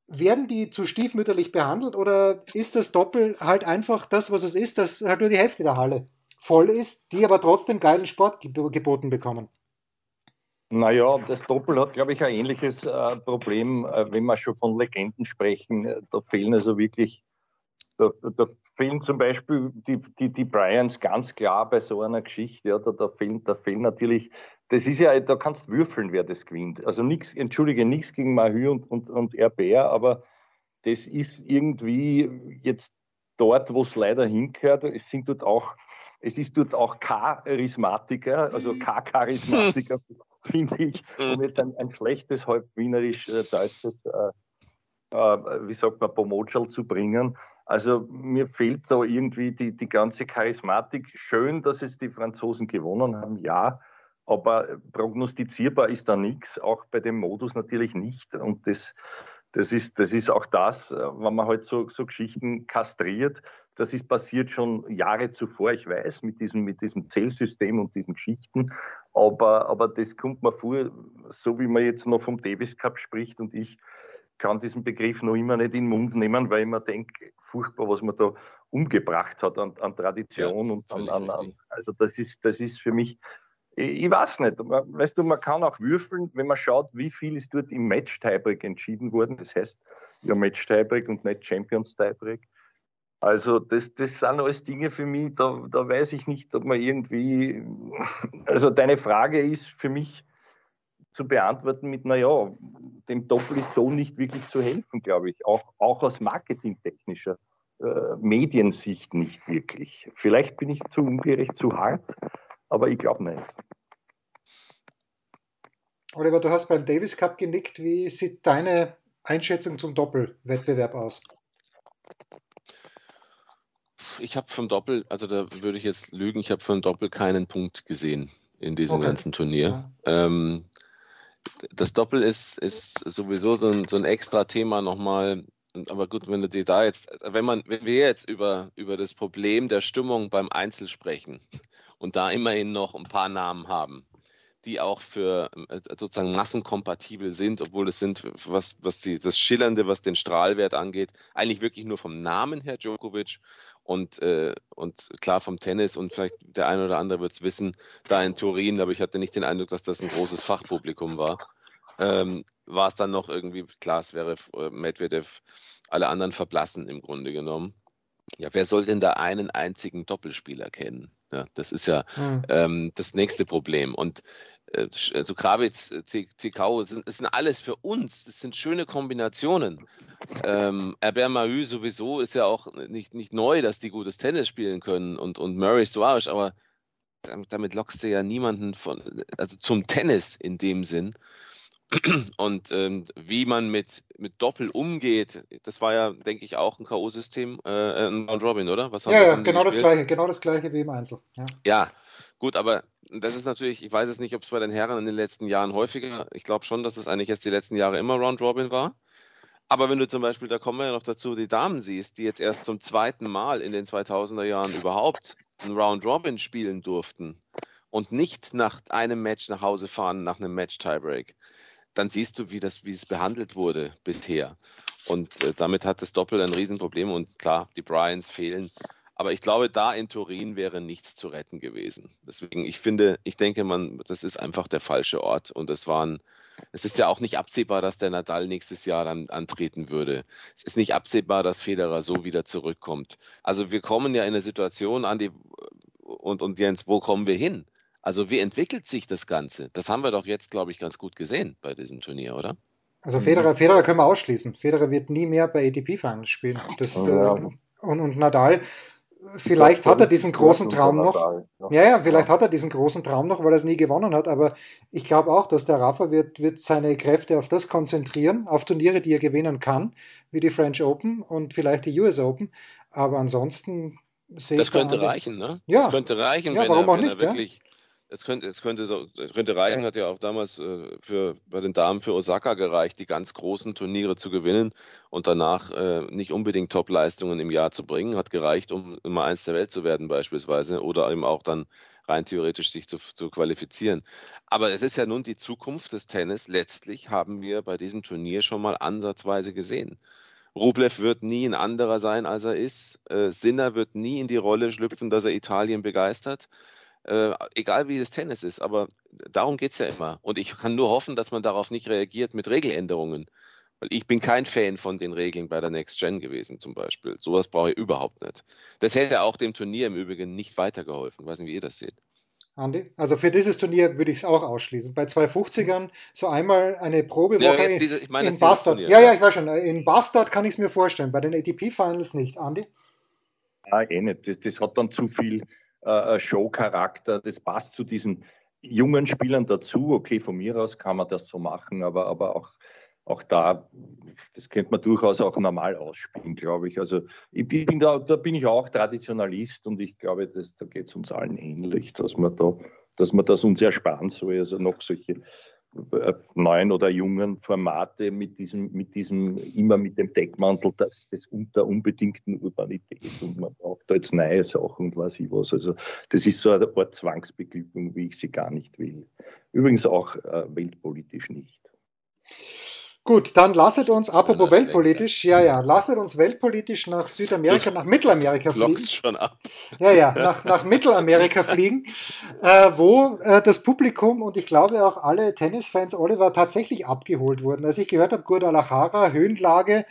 Speaker 1: werden die zu stiefmütterlich behandelt oder ist das Doppel halt einfach das, was es ist, dass halt nur die Hälfte der Halle voll ist, die aber trotzdem geilen Sport geboten bekommen.
Speaker 2: Naja, das Doppel hat, glaube ich, ein ähnliches äh, Problem, äh, wenn wir schon von Legenden sprechen. Da fehlen also wirklich, da, da fehlen zum Beispiel die, die, die Bryans ganz klar bei so einer Geschichte. Ja, da, da, fehlen, da fehlen natürlich, das ist ja, da kannst würfeln, wer das gewinnt. Also nichts, entschuldige, nichts gegen Mahü und, und, und Herbert, aber das ist irgendwie jetzt dort, wo es leider hingehört. Es sind dort auch es ist dort auch Charismatiker, also mhm. K-Charismatiker, [laughs] finde ich, um jetzt ein, ein schlechtes, halb wienerisch äh, deutsches, äh, äh, wie sagt man, Pomotschal zu bringen. Also mir fehlt so irgendwie die, die ganze Charismatik. Schön, dass es die Franzosen gewonnen haben, ja, aber prognostizierbar ist da nichts, auch bei dem Modus natürlich nicht. Und das, das, ist, das ist auch das, äh, wenn man halt so, so Geschichten kastriert, das ist passiert schon Jahre zuvor, ich weiß, mit diesem, mit diesem Zählsystem und diesen Geschichten. Aber, aber das kommt mir vor, so wie man jetzt noch vom Davis Cup spricht und ich kann diesen Begriff noch immer nicht in den Mund nehmen, weil ich mir denke, furchtbar, was man da umgebracht hat an, an Tradition ja, und an, an, an, also das ist, das ist für mich, ich, ich weiß nicht, weißt du, man kann auch würfeln, wenn man schaut, wie viel ist dort im Match-Tiebreak entschieden worden, das heißt ja Match-Tiebreak und nicht Champions-Tiebreak. Also das, das sind alles Dinge für mich, da, da weiß ich nicht, ob man irgendwie, also deine Frage ist für mich zu beantworten mit, naja, dem Doppel ist so nicht wirklich zu helfen, glaube ich, auch, auch aus marketingtechnischer äh, Mediensicht nicht wirklich. Vielleicht bin ich zu ungerecht, zu hart, aber ich glaube nicht.
Speaker 1: Oliver, du hast beim Davis Cup genickt. Wie sieht deine Einschätzung zum Doppelwettbewerb aus?
Speaker 3: Ich habe vom Doppel, also da würde ich jetzt lügen, ich habe vom Doppel keinen Punkt gesehen in diesem okay. ganzen Turnier. Ja. Ähm, das Doppel ist, ist sowieso so ein, so ein extra Thema nochmal, aber gut, wenn du dir da jetzt, wenn man, wenn wir jetzt über, über das Problem der Stimmung beim Einzel sprechen und da immerhin noch ein paar Namen haben, die auch für äh, sozusagen massenkompatibel sind, obwohl es sind, was, was die, das Schillernde, was den Strahlwert angeht, eigentlich wirklich nur vom Namen her Djokovic und, äh, und klar vom Tennis und vielleicht der eine oder andere wird es wissen, da in Turin, aber ich hatte nicht den Eindruck, dass das ein großes Fachpublikum war. Ähm, war es dann noch irgendwie, klar, es wäre äh, Medvedev, alle anderen verblassen im Grunde genommen. Ja, wer soll denn da einen einzigen Doppelspieler kennen? Ja, das ist ja hm. ähm, das nächste Problem. Und also Kravitz, äh, Tikau, sind, das sind alles für uns, das sind schöne Kombinationen. Ähm, Herbert Mahü sowieso ist ja auch nicht, nicht neu, dass die gutes Tennis spielen können und, und Murray Suarez, aber damit lockst du ja niemanden von, also zum Tennis in dem Sinn. Und ähm, wie man mit, mit Doppel umgeht, das war ja, denke ich, auch ein K.O.-System, äh, ein Round Robin, oder?
Speaker 1: Was ja, ja genau das gleiche, genau das gleiche wie im Einzel.
Speaker 3: Ja. ja, gut, aber das ist natürlich, ich weiß es nicht, ob es bei den Herren in den letzten Jahren häufiger, ich glaube schon, dass es eigentlich jetzt die letzten Jahre immer Round Robin war. Aber wenn du zum Beispiel, da kommen wir ja noch dazu, die Damen siehst, die jetzt erst zum zweiten Mal in den 2000er Jahren überhaupt ein Round Robin spielen durften und nicht nach einem Match nach Hause fahren, nach einem Match Tiebreak, dann siehst du, wie das, wie es behandelt wurde bisher. Und äh, damit hat das Doppel ein Riesenproblem. Und klar, die Bryans fehlen. Aber ich glaube, da in Turin wäre nichts zu retten gewesen. Deswegen, ich finde, ich denke, man, das ist einfach der falsche Ort. Und es waren, es ist ja auch nicht absehbar, dass der Nadal nächstes Jahr dann antreten würde. Es ist nicht absehbar, dass Federer so wieder zurückkommt. Also wir kommen ja in eine Situation an die, und, und Jens, wo kommen wir hin? Also wie entwickelt sich das Ganze? Das haben wir doch jetzt, glaube ich, ganz gut gesehen bei diesem Turnier, oder?
Speaker 1: Also Federer, Federer können wir ausschließen. Federer wird nie mehr bei ATP-Finals spielen. Das, ja. äh, und, und Nadal, vielleicht hat er diesen großen Traum noch. Ja, ja, vielleicht hat er diesen großen Traum noch, weil er es nie gewonnen hat. Aber ich glaube auch, dass der Rafa wird, wird seine Kräfte auf das konzentrieren, auf Turniere, die er gewinnen kann, wie die French Open und vielleicht die US Open. Aber ansonsten
Speaker 3: sehe das ich. Das könnte reichen, ne?
Speaker 1: Ja.
Speaker 3: Das könnte reichen,
Speaker 1: ja,
Speaker 3: wenn,
Speaker 1: warum
Speaker 3: er,
Speaker 1: wenn nicht,
Speaker 3: er wirklich. Ja? Es könnte, es könnte, so, könnte reichen, hat ja auch damals äh, für, bei den Damen für Osaka gereicht, die ganz großen Turniere zu gewinnen und danach äh, nicht unbedingt Top-Leistungen im Jahr zu bringen. Hat gereicht, um Nummer eins der Welt zu werden beispielsweise oder eben auch dann rein theoretisch sich zu, zu qualifizieren. Aber es ist ja nun die Zukunft des Tennis. Letztlich haben wir bei diesem Turnier schon mal ansatzweise gesehen. Rublev wird nie ein anderer sein, als er ist. Äh, Sinner wird nie in die Rolle schlüpfen, dass er Italien begeistert äh, egal wie das Tennis ist, aber darum geht es ja immer. Und ich kann nur hoffen, dass man darauf nicht reagiert mit Regeländerungen. Weil ich bin kein Fan von den Regeln bei der Next Gen gewesen, zum Beispiel. Sowas brauche ich überhaupt nicht. Das hätte auch dem Turnier im Übrigen nicht weitergeholfen. Ich weiß nicht, wie ihr das seht.
Speaker 1: Andi? Also für dieses Turnier würde ich es auch ausschließen. Bei 250ern so einmal eine Probewoche ja, diese, ich meine, in Bastard. Turnier, ja, ja, ich weiß schon. In Bastard kann ich es mir vorstellen, bei den ATP-Finals nicht. Andi?
Speaker 2: Ja, eh nicht. Das, das hat dann zu viel äh, Show-Charakter. Das passt zu diesen jungen Spielern dazu. Okay, von mir aus kann man das so machen, aber, aber auch, auch da, das könnte man durchaus auch normal ausspielen, glaube ich. Also ich bin da, da bin ich auch Traditionalist und ich glaube, das, da geht es uns allen ähnlich, dass man da, dass man das uns ersparen soll. Also noch solche neuen oder jungen Formate mit diesem, mit diesem, immer mit dem Deckmantel des, des der unbedingten Urbanität und man braucht da jetzt neue Sachen und weiß ich was. Also das ist so eine Art Zwangsbeglückung, wie ich sie gar nicht will. Übrigens auch äh, weltpolitisch nicht.
Speaker 1: Gut, dann lasset uns, apropos weltpolitisch, ja, ja, lasset uns weltpolitisch nach Südamerika, nach Mittelamerika fliegen.
Speaker 3: schon ab.
Speaker 1: Ja, ja, nach, nach Mittelamerika [laughs] fliegen, äh, wo äh, das Publikum und ich glaube auch alle Tennisfans, Oliver, tatsächlich abgeholt wurden. Als ich gehört habe, Guadalajara, Höhenlage,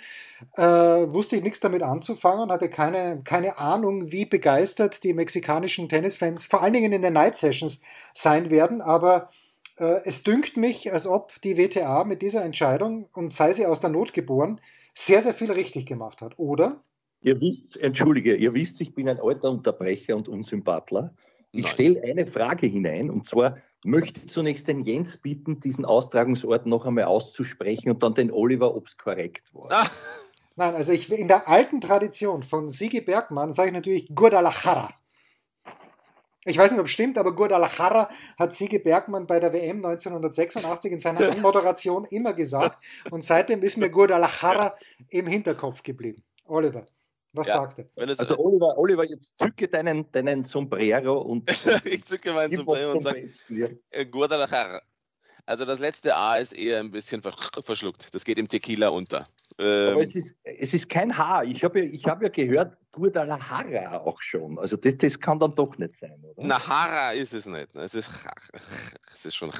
Speaker 1: äh, wusste ich nichts damit anzufangen, hatte keine, keine Ahnung, wie begeistert die mexikanischen Tennisfans, vor allen Dingen in den Night Sessions sein werden, aber es dünkt mich, als ob die WTA mit dieser Entscheidung, und sei sie aus der Not geboren, sehr, sehr viel richtig gemacht hat, oder?
Speaker 2: Ihr wisst, entschuldige, ihr wisst, ich bin ein alter Unterbrecher und Unsympathler. Ich stelle eine Frage hinein und zwar möchte ich zunächst den Jens bitten, diesen Austragungsort noch einmal auszusprechen und dann den Oliver, ob es korrekt war. Ah.
Speaker 1: Nein, also ich, in der alten Tradition von Sigi Bergmann sage ich natürlich Guadalajara. Ich weiß nicht, ob es stimmt, aber Guadalajara hat Siege Bergmann bei der WM 1986 in seiner Anmoderation immer gesagt. Und seitdem ist mir Guadalajara im Hinterkopf geblieben. Oliver, was ja, sagst du?
Speaker 2: Also Oliver, Oliver, jetzt zücke deinen, deinen Sombrero und [laughs]
Speaker 3: ich zücke meinen Sombrero und sage ja. Äh, Guadalajara. Also das letzte A ist eher ein bisschen verschluckt. Das geht im Tequila unter.
Speaker 2: Ähm, Aber es ist, es ist kein Haar. Ich habe ja, ich hab ja gehört, Guadalajara auch schon. Also das, das kann dann doch nicht sein, oder?
Speaker 3: Na, Hara ist es nicht. Es ist, es ist schon.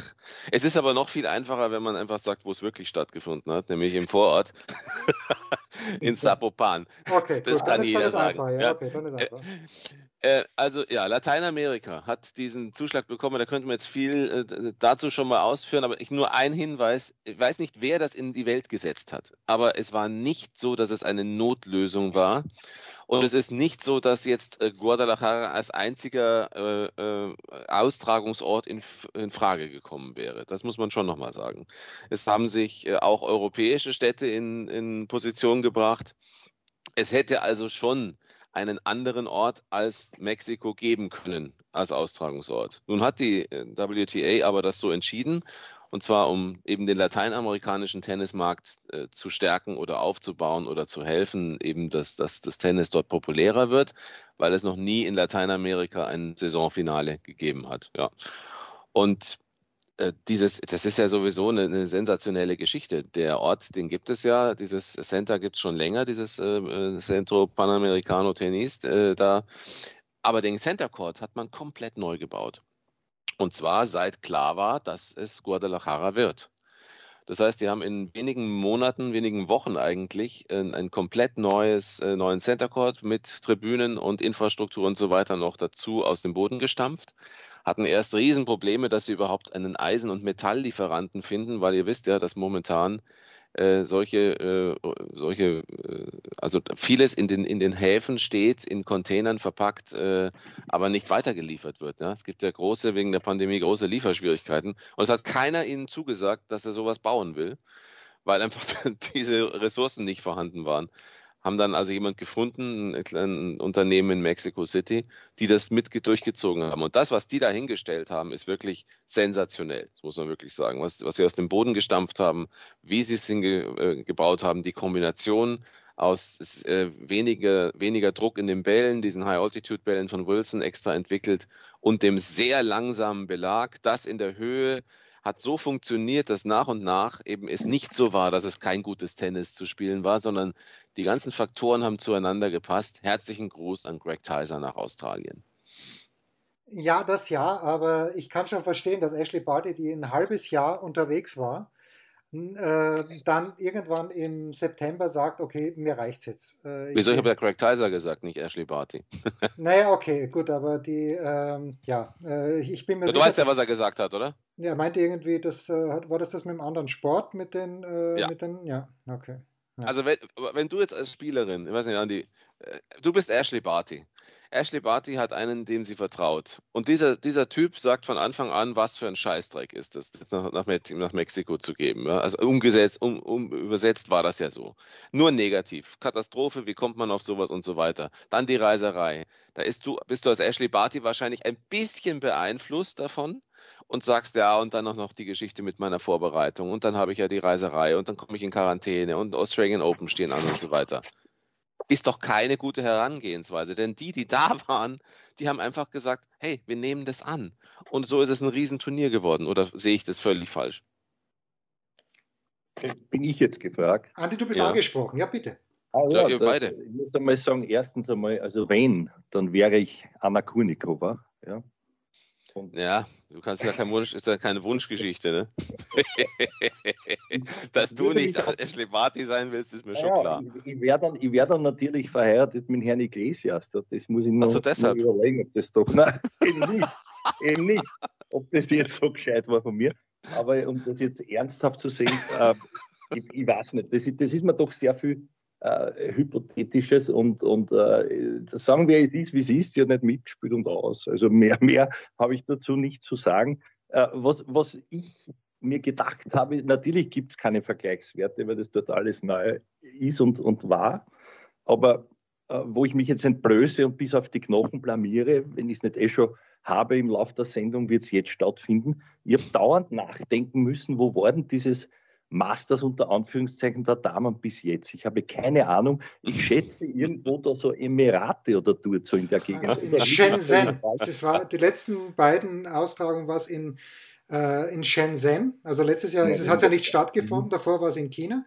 Speaker 3: Es ist aber noch viel einfacher, wenn man einfach sagt, wo es wirklich stattgefunden hat, nämlich im Vorort [laughs] in Zapopan. Okay, das gut, kann jeder sagen. Einfach, ja. Okay, dann ist einfach. Äh, also ja, Lateinamerika hat diesen Zuschlag bekommen. Da könnte man jetzt viel äh, dazu schon mal ausführen, aber ich nur ein Hinweis. Ich weiß nicht, wer das in die Welt gesetzt hat, aber es war nicht so, dass es eine Notlösung war. Und es ist nicht so, dass jetzt äh, Guadalajara als einziger äh, äh, Austragungsort in, in, Frage gekommen wäre. Das muss man schon nochmal sagen. Es haben sich äh, auch europäische Städte in, in Position gebracht. Es hätte also schon einen anderen Ort als Mexiko geben können als Austragungsort. Nun hat die äh, WTA aber das so entschieden und zwar um eben den lateinamerikanischen Tennismarkt äh, zu stärken oder aufzubauen oder zu helfen, eben dass, dass das Tennis dort populärer wird, weil es noch nie in Lateinamerika ein Saisonfinale gegeben hat. Ja. Und dieses, das ist ja sowieso eine, eine, sensationelle Geschichte. Der Ort, den gibt es ja, dieses Center gibt es schon länger, dieses äh, äh, Centro Panamericano Tennis äh, da. Aber den Center Court hat man komplett neu gebaut. Und zwar seit klar war, dass es Guadalajara wird. Das heißt, die haben in wenigen Monaten, wenigen Wochen eigentlich ein, ein komplett neues, äh, neuen Center Court mit Tribünen und Infrastruktur und so weiter noch dazu aus dem Boden gestampft hatten erst Riesenprobleme, dass sie überhaupt einen Eisen- und Metalllieferanten finden, weil ihr wisst ja, dass momentan äh, solche, äh, solche, äh, also vieles in den, in den Häfen steht, in Containern verpackt, äh, aber nicht weitergeliefert wird. Ja? Es gibt ja große, wegen der Pandemie, große Lieferschwierigkeiten. Und es hat keiner ihnen zugesagt, dass er sowas bauen will, weil einfach [laughs] diese Ressourcen nicht vorhanden waren haben dann also jemand gefunden, ein Unternehmen in Mexico City, die das mit durchgezogen haben. Und das, was die da hingestellt haben, ist wirklich sensationell, muss man wirklich sagen. Was, was sie aus dem Boden gestampft haben, wie sie es hingebaut äh, haben, die Kombination aus äh, weniger, weniger Druck in den Bällen, diesen High-Altitude-Bällen von Wilson extra entwickelt und dem sehr langsamen Belag, das in der Höhe hat so funktioniert, dass nach und nach eben es nicht so war, dass es kein gutes Tennis zu spielen war, sondern die ganzen Faktoren haben zueinander gepasst. Herzlichen Gruß an Greg Tyser nach Australien.
Speaker 1: Ja, das ja, aber ich kann schon verstehen, dass Ashley Barty, die ein halbes Jahr unterwegs war, äh, dann irgendwann im September sagt, okay, mir reicht's jetzt.
Speaker 3: Äh, Wieso? Ich habe ja Craig Tyser gesagt, nicht Ashley Barty. [laughs]
Speaker 1: naja, okay, gut, aber die, ähm, ja, äh, ich bin mir
Speaker 3: Du
Speaker 1: sicher,
Speaker 3: weißt ja, was er gesagt hat, oder?
Speaker 1: Ja, er meinte irgendwie, das, äh, war das das mit dem anderen Sport, mit den, äh, ja. mit den, ja, okay. Ja.
Speaker 3: Also wenn, wenn du jetzt als Spielerin, ich weiß nicht, Andi, äh, du bist Ashley Barty Ashley Barty hat einen, dem sie vertraut. Und dieser, dieser Typ sagt von Anfang an, was für ein Scheißdreck ist das, nach, nach, nach Mexiko zu geben. Ja? Also umgesetzt, um, um, übersetzt war das ja so. Nur negativ. Katastrophe, wie kommt man auf sowas und so weiter. Dann die Reiserei. Da ist du, bist du als Ashley Barty wahrscheinlich ein bisschen beeinflusst davon und sagst, ja, und dann auch noch die Geschichte mit meiner Vorbereitung und dann habe ich ja die Reiserei und dann komme ich in Quarantäne und Australian Open stehen an und so weiter ist doch keine gute Herangehensweise. Denn die, die da waren, die haben einfach gesagt, hey, wir nehmen das an. Und so ist es ein Riesenturnier geworden. Oder sehe ich das völlig falsch?
Speaker 2: Bin ich jetzt gefragt?
Speaker 1: Andi, du bist ja. angesprochen. Ja, bitte.
Speaker 3: Ah, ja, ja, beide.
Speaker 2: Ich muss einmal sagen, erstens einmal, also wenn, dann wäre ich Anna Kurnikova. Ja.
Speaker 3: Ja, du kannst ja kein Wunsch, ist ja keine Wunschgeschichte, ne? [laughs] Dass du nicht Ashley Marty sein willst, ist mir schon klar.
Speaker 2: Ich, ich wäre dann, wär dann natürlich verheiratet mit Herrn Iglesias. Das muss ich nur,
Speaker 3: also deshalb.
Speaker 2: nur überlegen, ob das doch. [laughs] Nein, eben nicht. eben nicht. Ob das jetzt so gescheit war von mir. Aber um das jetzt ernsthaft zu sehen, [laughs] äh, ich, ich, weiß nicht. Das, das ist mir doch sehr viel äh, Hypothetisches und, und äh, sagen wir, es ist, wie es ist, ja nicht mitgespielt und aus. Also mehr, mehr habe ich dazu nicht zu sagen. Äh, was, was ich mir gedacht habe, natürlich gibt es keine Vergleichswerte, weil das dort alles neu ist und, und war. Aber äh, wo ich mich jetzt entblöße und bis auf die Knochen blamiere, wenn ich es nicht eh schon habe im Laufe der Sendung, wird es jetzt stattfinden. Ich habe dauernd nachdenken müssen, wo war denn dieses Masters unter Anführungszeichen der Damen bis jetzt? Ich habe keine Ahnung. Ich schätze [laughs] irgendwo da so Emirate oder dort so in der Gegend. Also
Speaker 1: in Shenzhen. Das war, die letzten beiden Austragungen war es in, äh, in Shenzhen. Also letztes Jahr es, hat es ja nicht stattgefunden, mhm. davor war es in China.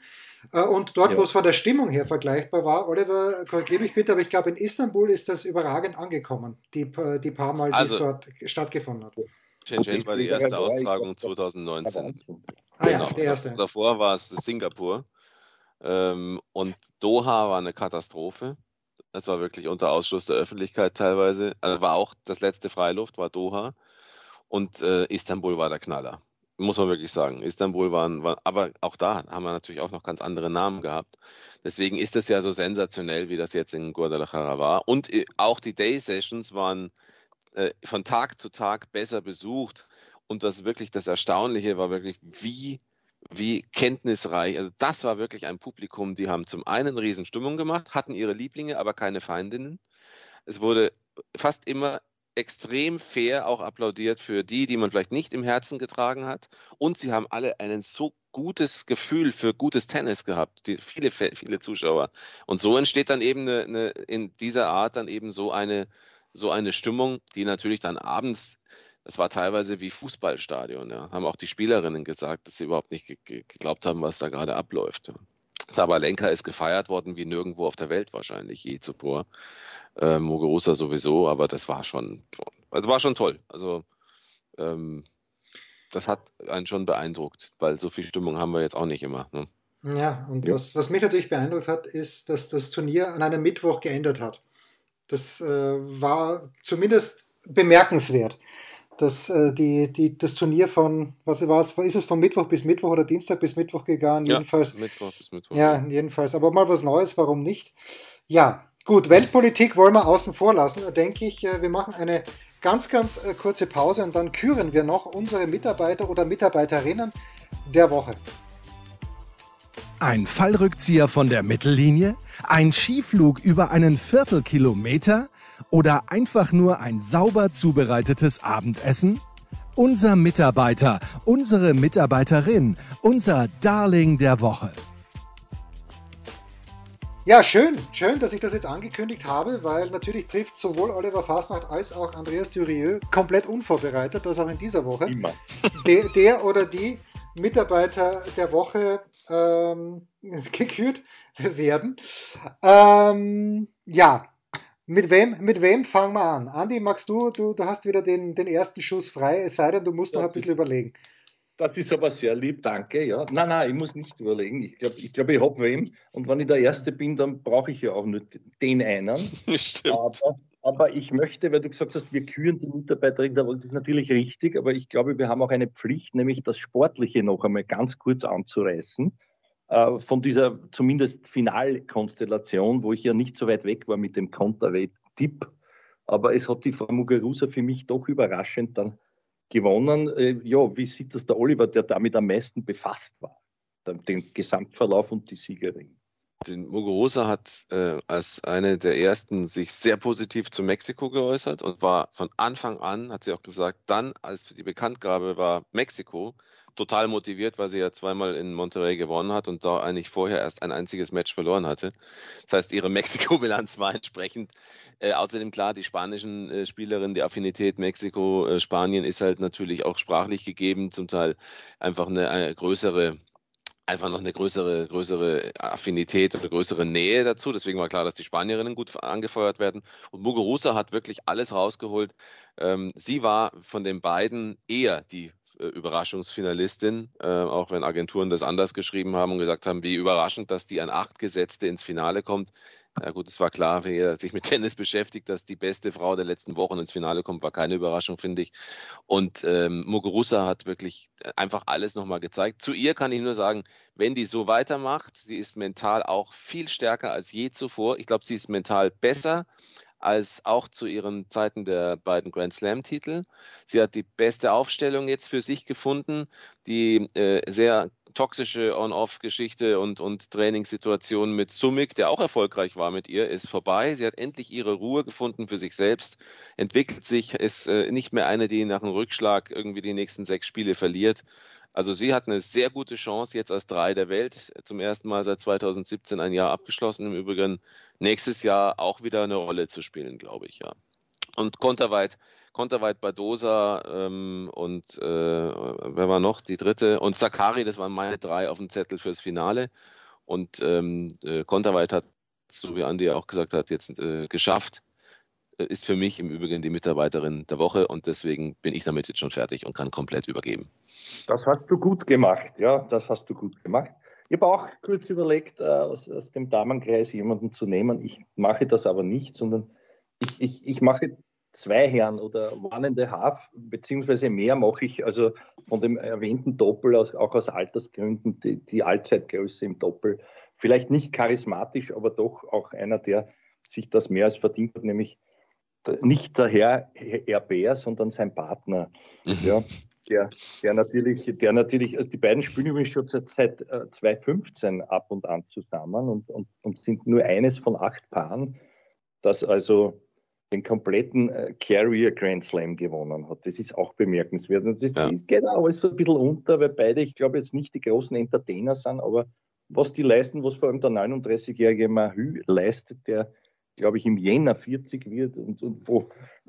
Speaker 1: Äh, und dort, ja. wo es von der Stimmung her vergleichbar war, Oliver, korrigiere mich bitte, aber ich glaube, in Istanbul ist das überragend angekommen, die, die paar Mal, die also, es dort stattgefunden hat.
Speaker 3: Shenzhen war die erste Austragung 2019.
Speaker 1: Ah ja, genau. der erste.
Speaker 3: Davor war es Singapur. Ähm, und Doha war eine Katastrophe. Das war wirklich unter Ausschluss der Öffentlichkeit teilweise. Also war auch das letzte Freiluft, war Doha. Und äh, Istanbul war der Knaller. Muss man wirklich sagen. Istanbul waren, war, aber auch da haben wir natürlich auch noch ganz andere Namen gehabt. Deswegen ist es ja so sensationell, wie das jetzt in Guadalajara war. Und äh, auch die Day Sessions waren äh, von Tag zu Tag besser besucht. Und das wirklich das Erstaunliche war wirklich, wie, wie kenntnisreich. Also das war wirklich ein Publikum, die haben zum einen Riesenstimmung gemacht, hatten ihre Lieblinge, aber keine Feindinnen. Es wurde fast immer extrem fair auch applaudiert für die, die man vielleicht nicht im Herzen getragen hat. Und sie haben alle ein so gutes Gefühl für gutes Tennis gehabt, die, viele, viele Zuschauer. Und so entsteht dann eben eine, eine, in dieser Art dann eben so eine, so eine Stimmung, die natürlich dann abends, das war teilweise wie Fußballstadion, ja, haben auch die Spielerinnen gesagt, dass sie überhaupt nicht geglaubt haben, was da gerade abläuft. Ja. Sabalenka ist gefeiert worden wie nirgendwo auf der Welt wahrscheinlich je zuvor. Äh, Muguruza sowieso, aber das war schon, also war schon toll. Also ähm, das hat einen schon beeindruckt, weil so viel Stimmung haben wir jetzt auch nicht immer. Ne?
Speaker 1: Ja, und ja. Was, was mich natürlich beeindruckt hat, ist, dass das Turnier an einem Mittwoch geändert hat. Das äh, war zumindest bemerkenswert, dass äh, die, die, das Turnier von, was war es, ist es von Mittwoch bis Mittwoch oder Dienstag bis Mittwoch gegangen?
Speaker 3: Ja, jedenfalls. Mittwoch bis Mittwoch.
Speaker 1: Ja, jedenfalls. Aber mal was Neues, warum nicht? Ja, gut, Weltpolitik wollen wir außen vor lassen. Da denke ich, äh, wir machen eine ganz, ganz äh, kurze Pause und dann küren wir noch unsere Mitarbeiter oder Mitarbeiterinnen der Woche.
Speaker 4: Ein Fallrückzieher von der Mittellinie? Ein Skiflug über einen Viertelkilometer? Oder einfach nur ein sauber zubereitetes Abendessen? Unser Mitarbeiter, unsere Mitarbeiterin, unser Darling der Woche.
Speaker 1: Ja, schön, schön, dass ich das jetzt angekündigt habe, weil natürlich trifft sowohl Oliver Fasnacht als auch Andreas Durieux komplett unvorbereitet, das auch in dieser Woche.
Speaker 2: Immer. [laughs]
Speaker 1: Der, der oder die Mitarbeiter der Woche ähm, [laughs] gekürt werden. Ähm, ja, mit wem, mit wem fangen wir an? Andi, magst du, du, du hast wieder den, den ersten Schuss frei, es sei denn, du musst das noch ein bisschen ist, überlegen.
Speaker 2: Das ist aber sehr lieb, danke. Ja. Nein, nein, ich muss nicht überlegen. Ich glaube, ich, glaub, ich habe wem. Und wenn ich der Erste bin, dann brauche ich ja auch nur den einen. [laughs]
Speaker 3: Stimmt.
Speaker 2: Aber, aber ich möchte, weil du gesagt hast, wir küren die Mitarbeiterin, das ist natürlich richtig, aber ich glaube, wir haben auch eine Pflicht, nämlich das Sportliche noch einmal ganz kurz anzureißen. Äh, von dieser zumindest Finalkonstellation, wo ich ja nicht so weit weg war mit dem Konterweight-Tipp. Aber es hat die Frau Muguruza für mich doch überraschend dann gewonnen. Äh, ja, wie sieht das der Oliver, der damit am meisten befasst war? Den Gesamtverlauf und die Siegerin.
Speaker 3: Den Muguruza hat äh, als eine der ersten sich sehr positiv zu Mexiko geäußert und war von Anfang an, hat sie auch gesagt, dann, als die Bekanntgabe war Mexiko, total motiviert, weil sie ja zweimal in Monterrey gewonnen hat und da eigentlich vorher erst ein einziges Match verloren hatte. Das heißt, ihre [laughs] Mexiko-Bilanz war entsprechend. Äh, außerdem klar, die spanischen äh, Spielerinnen, die Affinität Mexiko, äh, Spanien ist halt natürlich auch sprachlich gegeben, zum Teil einfach eine, eine größere einfach noch eine größere, größere Affinität oder größere Nähe dazu. Deswegen war klar, dass die Spanierinnen gut angefeuert werden. Und Muguruza hat wirklich alles rausgeholt. Ähm, sie war von den beiden eher die äh, Überraschungsfinalistin, äh, auch wenn Agenturen das anders geschrieben haben und gesagt haben, wie überraschend, dass die an acht Gesetzte ins Finale kommt. Ja gut, es war klar, wer sich mit Tennis beschäftigt, dass die beste Frau der letzten Wochen ins Finale kommt, war keine Überraschung, finde ich. Und ähm, Muguruza hat wirklich einfach alles nochmal gezeigt. Zu ihr kann ich nur sagen, wenn die so weitermacht, sie ist mental auch viel stärker als je zuvor. Ich glaube, sie ist mental besser als auch zu ihren Zeiten der beiden Grand Slam-Titel. Sie hat die beste Aufstellung jetzt für sich gefunden, die äh, sehr toxische On-Off-Geschichte und, und Trainingssituation mit Sumik, der auch erfolgreich war mit ihr, ist vorbei. Sie hat endlich ihre Ruhe gefunden für sich selbst, entwickelt sich, ist äh, nicht mehr eine, die nach einem Rückschlag irgendwie die nächsten sechs Spiele verliert. Also sie hat eine sehr gute Chance jetzt als Drei der Welt. Zum ersten Mal seit 2017 ein Jahr abgeschlossen. Im Übrigen nächstes Jahr auch wieder eine Rolle zu spielen, glaube ich, ja. Und Konterweit Konterweit Badosa ähm, und äh, wer war noch? Die dritte. Und Zakari, das waren meine drei auf dem Zettel fürs Finale. Und ähm, äh, Konterweit hat, so wie Andi auch gesagt hat, jetzt äh, geschafft. Äh, ist für mich im Übrigen die Mitarbeiterin der Woche und deswegen bin ich damit jetzt schon fertig und kann komplett übergeben.
Speaker 2: Das hast du gut gemacht, ja, das hast du gut gemacht. Ich habe auch kurz überlegt, äh, aus, aus, dem Damenkreis jemanden zu nehmen. Ich mache das aber nicht, sondern ich, ich, ich mache zwei Herren oder one and a half, beziehungsweise mehr mache ich also von dem erwähnten Doppel, aus, auch aus Altersgründen, die, die Allzeitgröße im Doppel. Vielleicht nicht charismatisch, aber doch auch einer, der sich das mehr als verdient hat, nämlich nicht der Herr, Herr Bär, sondern sein Partner. Mhm. Ja, der, der natürlich, der natürlich, also die beiden spielen übrigens schon seit, seit 2015 äh, ab und an zusammen und, und, und sind nur eines von acht Paaren, das also den kompletten äh, Carrier Grand Slam gewonnen hat. Das ist auch bemerkenswert. Und das, ja. das geht auch alles so ein bisschen unter, weil beide, ich glaube, jetzt nicht die großen Entertainer sind, aber was die leisten, was vor allem der 39-jährige Mahü leistet, der, glaube ich, im Jänner 40 wird und, und wo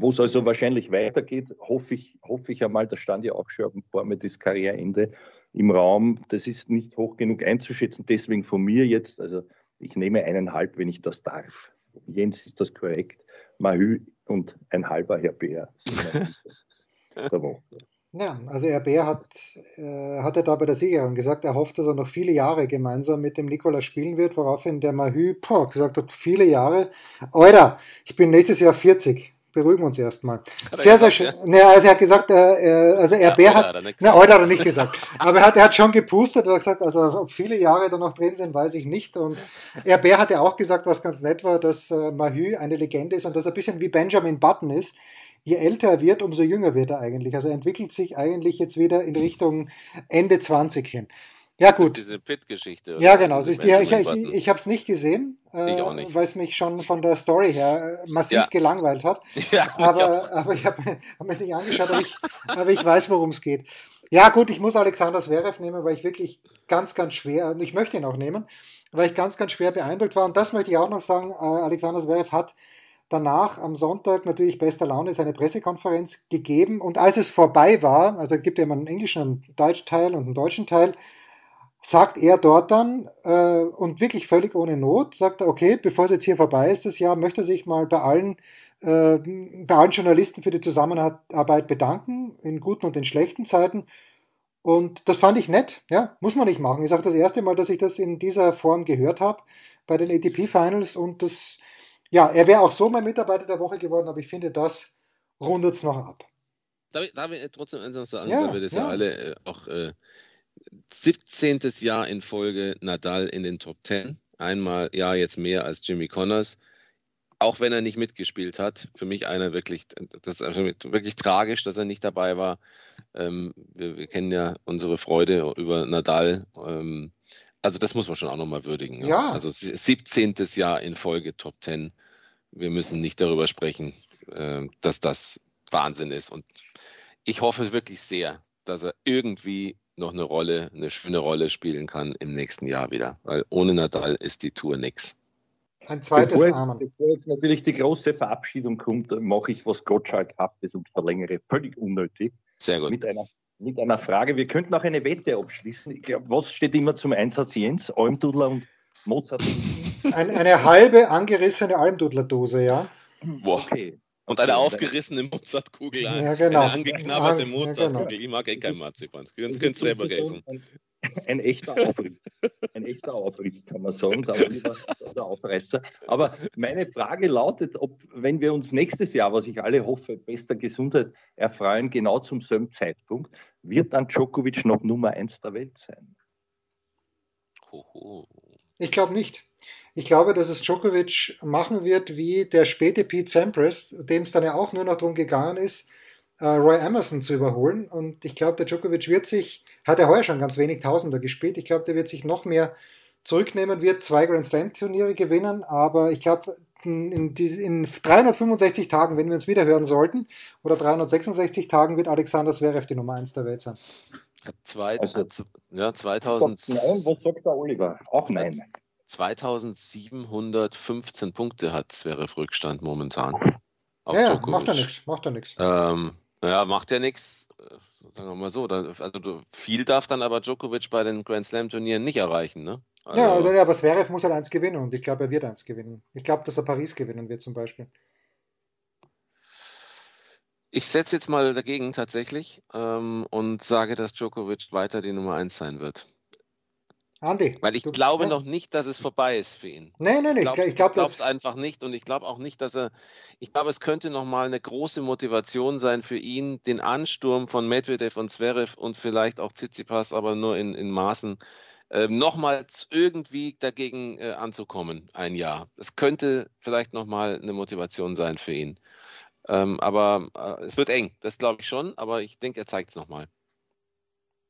Speaker 2: es also wahrscheinlich weitergeht, hoffe ich, hoffe ich einmal, da stand ja auch schon ein paar Mal das Karriereende im Raum. Das ist nicht hoch genug einzuschätzen, deswegen von mir jetzt, also ich nehme eineinhalb, wenn ich das darf. Jens, ist das korrekt? Mahü und ein halber Herr Bär [laughs]
Speaker 1: der Woche. Ja, also Herr Bär hat, äh, hat er da bei der Siegerin gesagt, er hofft, dass er noch viele Jahre gemeinsam mit dem Nikola spielen wird, woraufhin der Mahü boah, gesagt hat, viele Jahre. Alter, ich bin nächstes Jahr 40 beruhigen wir uns erstmal. Sehr, sehr schön. Ja? Ne, also er hat gesagt, äh, also er ja, Bär hat, hat ne, heute hat er nicht gesagt, aber er hat, er hat schon gepustet, er hat gesagt, also ob viele Jahre da noch drin sind, weiß ich nicht. Und er Bär hat ja auch gesagt, was ganz nett war, dass äh, Mahü eine Legende ist und dass er ein bisschen wie Benjamin Button ist. Je älter er wird, umso jünger wird er eigentlich. Also er entwickelt sich eigentlich jetzt wieder in Richtung Ende 20 hin. Ja, gut.
Speaker 3: diese Pit-Geschichte.
Speaker 1: Ja, genau. Die, ich ich, ich habe es nicht gesehen, äh, weil es mich schon von der Story her äh, massiv ja. gelangweilt hat. [laughs] Ja, aber, aber ich habe hab mir es nicht angeschaut, aber ich, aber ich weiß, worum es geht. Ja, gut, ich muss Alexander Zverev nehmen, weil ich wirklich ganz, ganz schwer, und ich möchte ihn auch nehmen, weil ich ganz, ganz schwer beeindruckt war. Und das möchte ich auch noch sagen, äh, Alexander Zverev hat danach am Sonntag natürlich bester Laune seine Pressekonferenz gegeben. Und als es vorbei war, also es gibt ja immer einen englischen, einen deutschen Teil und einen deutschen Teil, sagt er dort dann, äh, und wirklich völlig ohne Not, sagt er, okay, bevor es jetzt hier vorbei ist, das Jahr, möchte er sich mal bei allen, äh, bei allen Journalisten für die Zusammenarbeit bedanken, in guten und in schlechten Zeiten. Und das fand ich nett, ja, muss man nicht machen. Ist auch das erste Mal, dass ich das in dieser Form gehört habe bei den ATP Finals und das, ja, er wäre auch so mein Mitarbeiter der Woche geworden, aber ich finde, das rundet es noch ab.
Speaker 3: Darf ich, darf ich trotzdem eins sagen, ja, weil wir das ja, ja alle äh, auch äh, 17. Jahr in Folge Nadal in den Top 10. Einmal, ja, jetzt mehr als Jimmy Connors. Auch wenn er nicht mitgespielt hat. Für mich einer wirklich, das ist wirklich tragisch, dass er nicht dabei war. Ähm, wir, wir, kennen ja unsere Freude über Nadal. Ähm, also das muss man schon auch nochmal würdigen. Ja. ja. Also 17. Jahr in Folge Top 10. Wir müssen nicht darüber sprechen, äh, dass das Wahnsinn ist. Und ich hoffe wirklich sehr, dass er irgendwie noch eine Rolle, eine schöne Rolle spielen kann im nächsten Jahr wieder. Weil ohne Nadal ist die Tour nix.
Speaker 1: Ein zweites bevor, Armen.
Speaker 2: Bevor jetzt natürlich die große Verabschiedung kommt, mache ich, was Gottschalk hat, das und verlängere. Völlig unnötig.
Speaker 3: Sehr gut.
Speaker 2: Mit einer, mit einer Frage. Wir könnten auch eine Wette abschließen. Ich glaube, was steht immer zum Einsatz, Jens? Almdudler und Mozart?
Speaker 1: Ein, eine halbe angerissene Almdudler-Dose, ja.
Speaker 3: Boah. Okay. Und eine aufgerissene Mozartkugel. Ja, genau. Eine angeknabberte Mozartkugel. Ja, genau. Ich mag eh kein Marzipan. Könnt ihr selber essen.
Speaker 2: Ein, ein, echter Aufriss. Ein echter Aufriss, kann man sagen. Der Aufreißer. Aber meine Frage lautet, ob, wenn wir uns nächstes Jahr, was ich alle hoffe, bester Gesundheit erfreuen, genau zum selben Zeitpunkt, wird dann Djokovic noch Nummer eins der Welt sein?
Speaker 1: Hoho. Ich glaube nicht. Ich glaube, dass es Djokovic machen wird wie der späte Pete Sampras, dem es dann ja auch nur noch darum gegangen ist, äh, Roy Emerson zu überholen. Und ich glaube, der Djokovic wird sich, hat er heuer schon ganz wenig Tausender gespielt. Ich glaube, der wird sich noch mehr zurücknehmen, wird zwei Grand Slam Turniere gewinnen. Aber ich glaube, in, in, 365 Tagen, wenn wir uns wieder hören sollten, oder 366 Tagen, wird Alexander Zverev die Nummer 1 der Welt sein.
Speaker 3: Zwei, also, ja, 2000.
Speaker 2: Nein, was sagt der Oliver? Auch nein.
Speaker 3: 2715 Punkte hat Zverev Rückstand momentan.
Speaker 1: Auf ja, Djokovic. macht er nichts, macht er nichts.
Speaker 3: Ähm, ja, macht er nichts. Äh, sagen wir mal so. Dann, also viel darf dann aber Djokovic bei den Grand Slam Turnieren nicht erreichen, ne?
Speaker 1: Also, ja, also, ja, aber Zverev muss halt eins gewinnen und ich glaube, er wird eins gewinnen. Ich glaube, dass er Paris gewinnen wird zum Beispiel.
Speaker 3: Ich setze jetzt mal dagegen tatsächlich ähm, und sage, dass Djokovic weiter die Nummer 1 sein wird.
Speaker 1: Andi.
Speaker 3: Weil ich du, glaube ja. noch nicht, dass es vorbei ist für ihn.
Speaker 1: Nein, nein, nein.
Speaker 3: Ich glaube es einfach nicht und ich glaube auch nicht, dass er. Ich glaube, es könnte nochmal eine große Motivation sein für ihn, den Ansturm von Medvedev und Zverev und vielleicht auch Tsitsipas, aber nur in, in Maßen, äh, nochmals irgendwie dagegen äh, anzukommen, ein Jahr. Es könnte vielleicht nochmal eine Motivation sein für ihn. Ähm, aber äh, es wird eng, das glaube ich schon, aber ich denke, er zeigt es nochmal.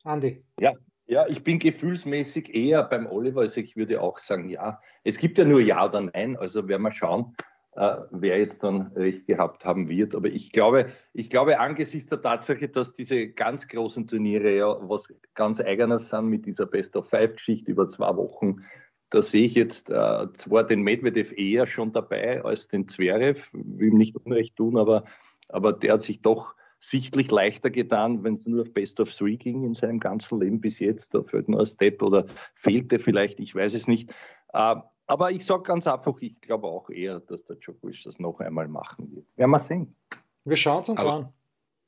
Speaker 1: Andi.
Speaker 2: Ja, ja, ich bin gefühlsmäßig eher beim Oliver, also ich würde auch sagen, ja. Es gibt ja nur Ja oder Nein, also werden wir schauen, äh, wer jetzt dann recht gehabt haben wird. Aber ich glaube, ich glaube, angesichts der Tatsache, dass diese ganz großen Turniere ja was ganz Eigenes sind mit dieser Best of Five-Geschichte über zwei Wochen, da sehe ich jetzt äh, zwar den Medvedev eher schon dabei als den Zverev, will ihm nicht Unrecht tun, aber, aber der hat sich doch sichtlich leichter getan, wenn es nur auf Best of Three ging in seinem ganzen Leben bis jetzt. Da fehlt nur ein Step oder fehlte vielleicht, ich weiß es nicht. Äh, aber ich sage ganz einfach, ich glaube auch eher, dass der Djokovic das noch einmal machen wird. Werden wir sehen.
Speaker 1: Wir schauen es uns aber, an.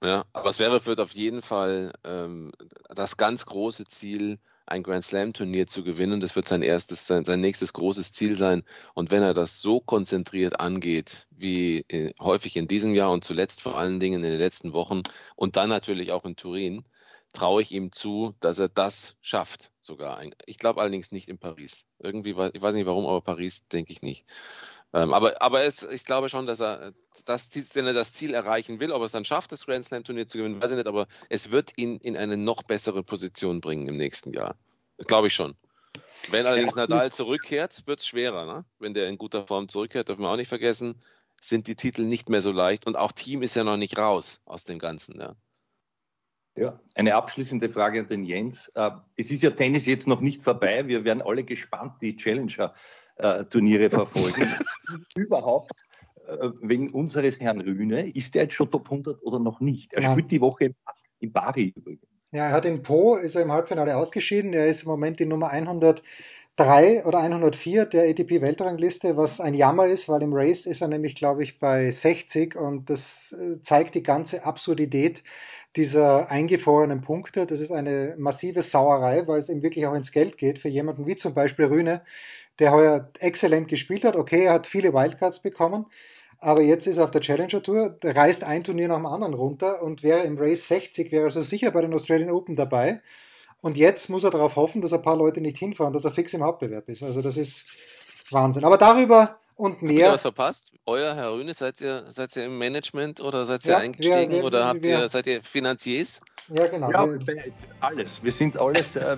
Speaker 3: Ja, aber es wäre wird auf jeden Fall ähm, das ganz große Ziel, ein Grand Slam Turnier zu gewinnen. Das wird sein erstes, sein, sein nächstes großes Ziel sein. Und wenn er das so konzentriert angeht, wie äh, häufig in diesem Jahr und zuletzt vor allen Dingen in den letzten Wochen und dann natürlich auch in Turin, traue ich ihm zu, dass er das schafft sogar. Ich glaube allerdings nicht in Paris. Irgendwie, ich weiß nicht warum, aber Paris denke ich nicht. Ähm, aber aber es, ich glaube schon, dass er, das, wenn er das Ziel erreichen will, ob er es dann schafft, das Grand Slam Turnier zu gewinnen, weiß ich nicht, aber es wird ihn in eine noch bessere Position bringen im nächsten Jahr. Glaube ich schon. Wenn allerdings ja, Nadal zurückkehrt, wird es schwerer. Ne? Wenn der in guter Form zurückkehrt, dürfen wir auch nicht vergessen, sind die Titel nicht mehr so leicht. Und auch Team ist ja noch nicht raus aus dem Ganzen. Ja.
Speaker 2: Ja, eine abschließende Frage an den Jens. Äh, es ist ja Tennis jetzt noch nicht vorbei. Wir werden alle gespannt die Challenger-Turniere verfolgen. [laughs] Überhaupt äh, wegen unseres Herrn Rühne, ist der jetzt schon Top 100 oder noch nicht? Er ja. spielt die Woche in Bari übrigens.
Speaker 1: Ja, er hat in Po, ist er im Halbfinale ausgeschieden. Er ist im Moment die Nummer 103 oder 104 der ATP-Weltrangliste, was ein Jammer ist, weil im Race ist er nämlich, glaube ich, bei 60 und das äh, zeigt die ganze Absurdität dieser eingefrorenen Punkte. Das ist eine massive Sauerei, weil es eben wirklich auch ins Geld geht für jemanden wie zum Beispiel Rühne, der heuer exzellent gespielt hat. Okay, er hat viele Wildcards bekommen, aber jetzt ist er auf der Challenger Tour, reißt ein Turnier nach dem anderen runter und wäre im Race 60, wäre also sicher bei den Australian Open dabei. Und jetzt muss er darauf hoffen, dass ein paar Leute nicht hinfahren, dass er fix im Hauptbewerb ist. Also das ist Wahnsinn. Aber darüber und mehr. Habt
Speaker 3: ihr was verpasst? Euer Herr Rühne, seid ihr, seid ihr im Management oder seid ihr ja, eingestiegen wir, wir, oder habt wir, ihr, seid ihr Finanziers?
Speaker 1: Ja, genau.
Speaker 2: Ja, alles. Wir sind alles. Äh,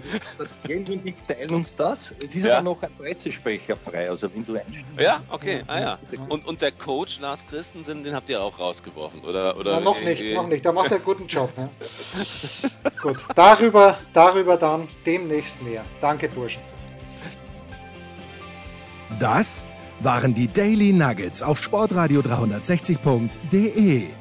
Speaker 2: Jens und ich teilen uns das. Es ist ja. aber noch ein Pressesprecher frei, also wenn du einsteigst.
Speaker 3: Ja, okay. Ah, ja. Und, und der Coach Lars Christensen, den habt ihr auch rausgeworfen, oder? oder
Speaker 1: ja, noch nicht, noch nicht. Der macht einen guten Job. Ne? [laughs] Gut, darüber, darüber dann demnächst mehr. Danke, Burschen.
Speaker 4: Das waren die Daily Nuggets auf Sportradio 360.de.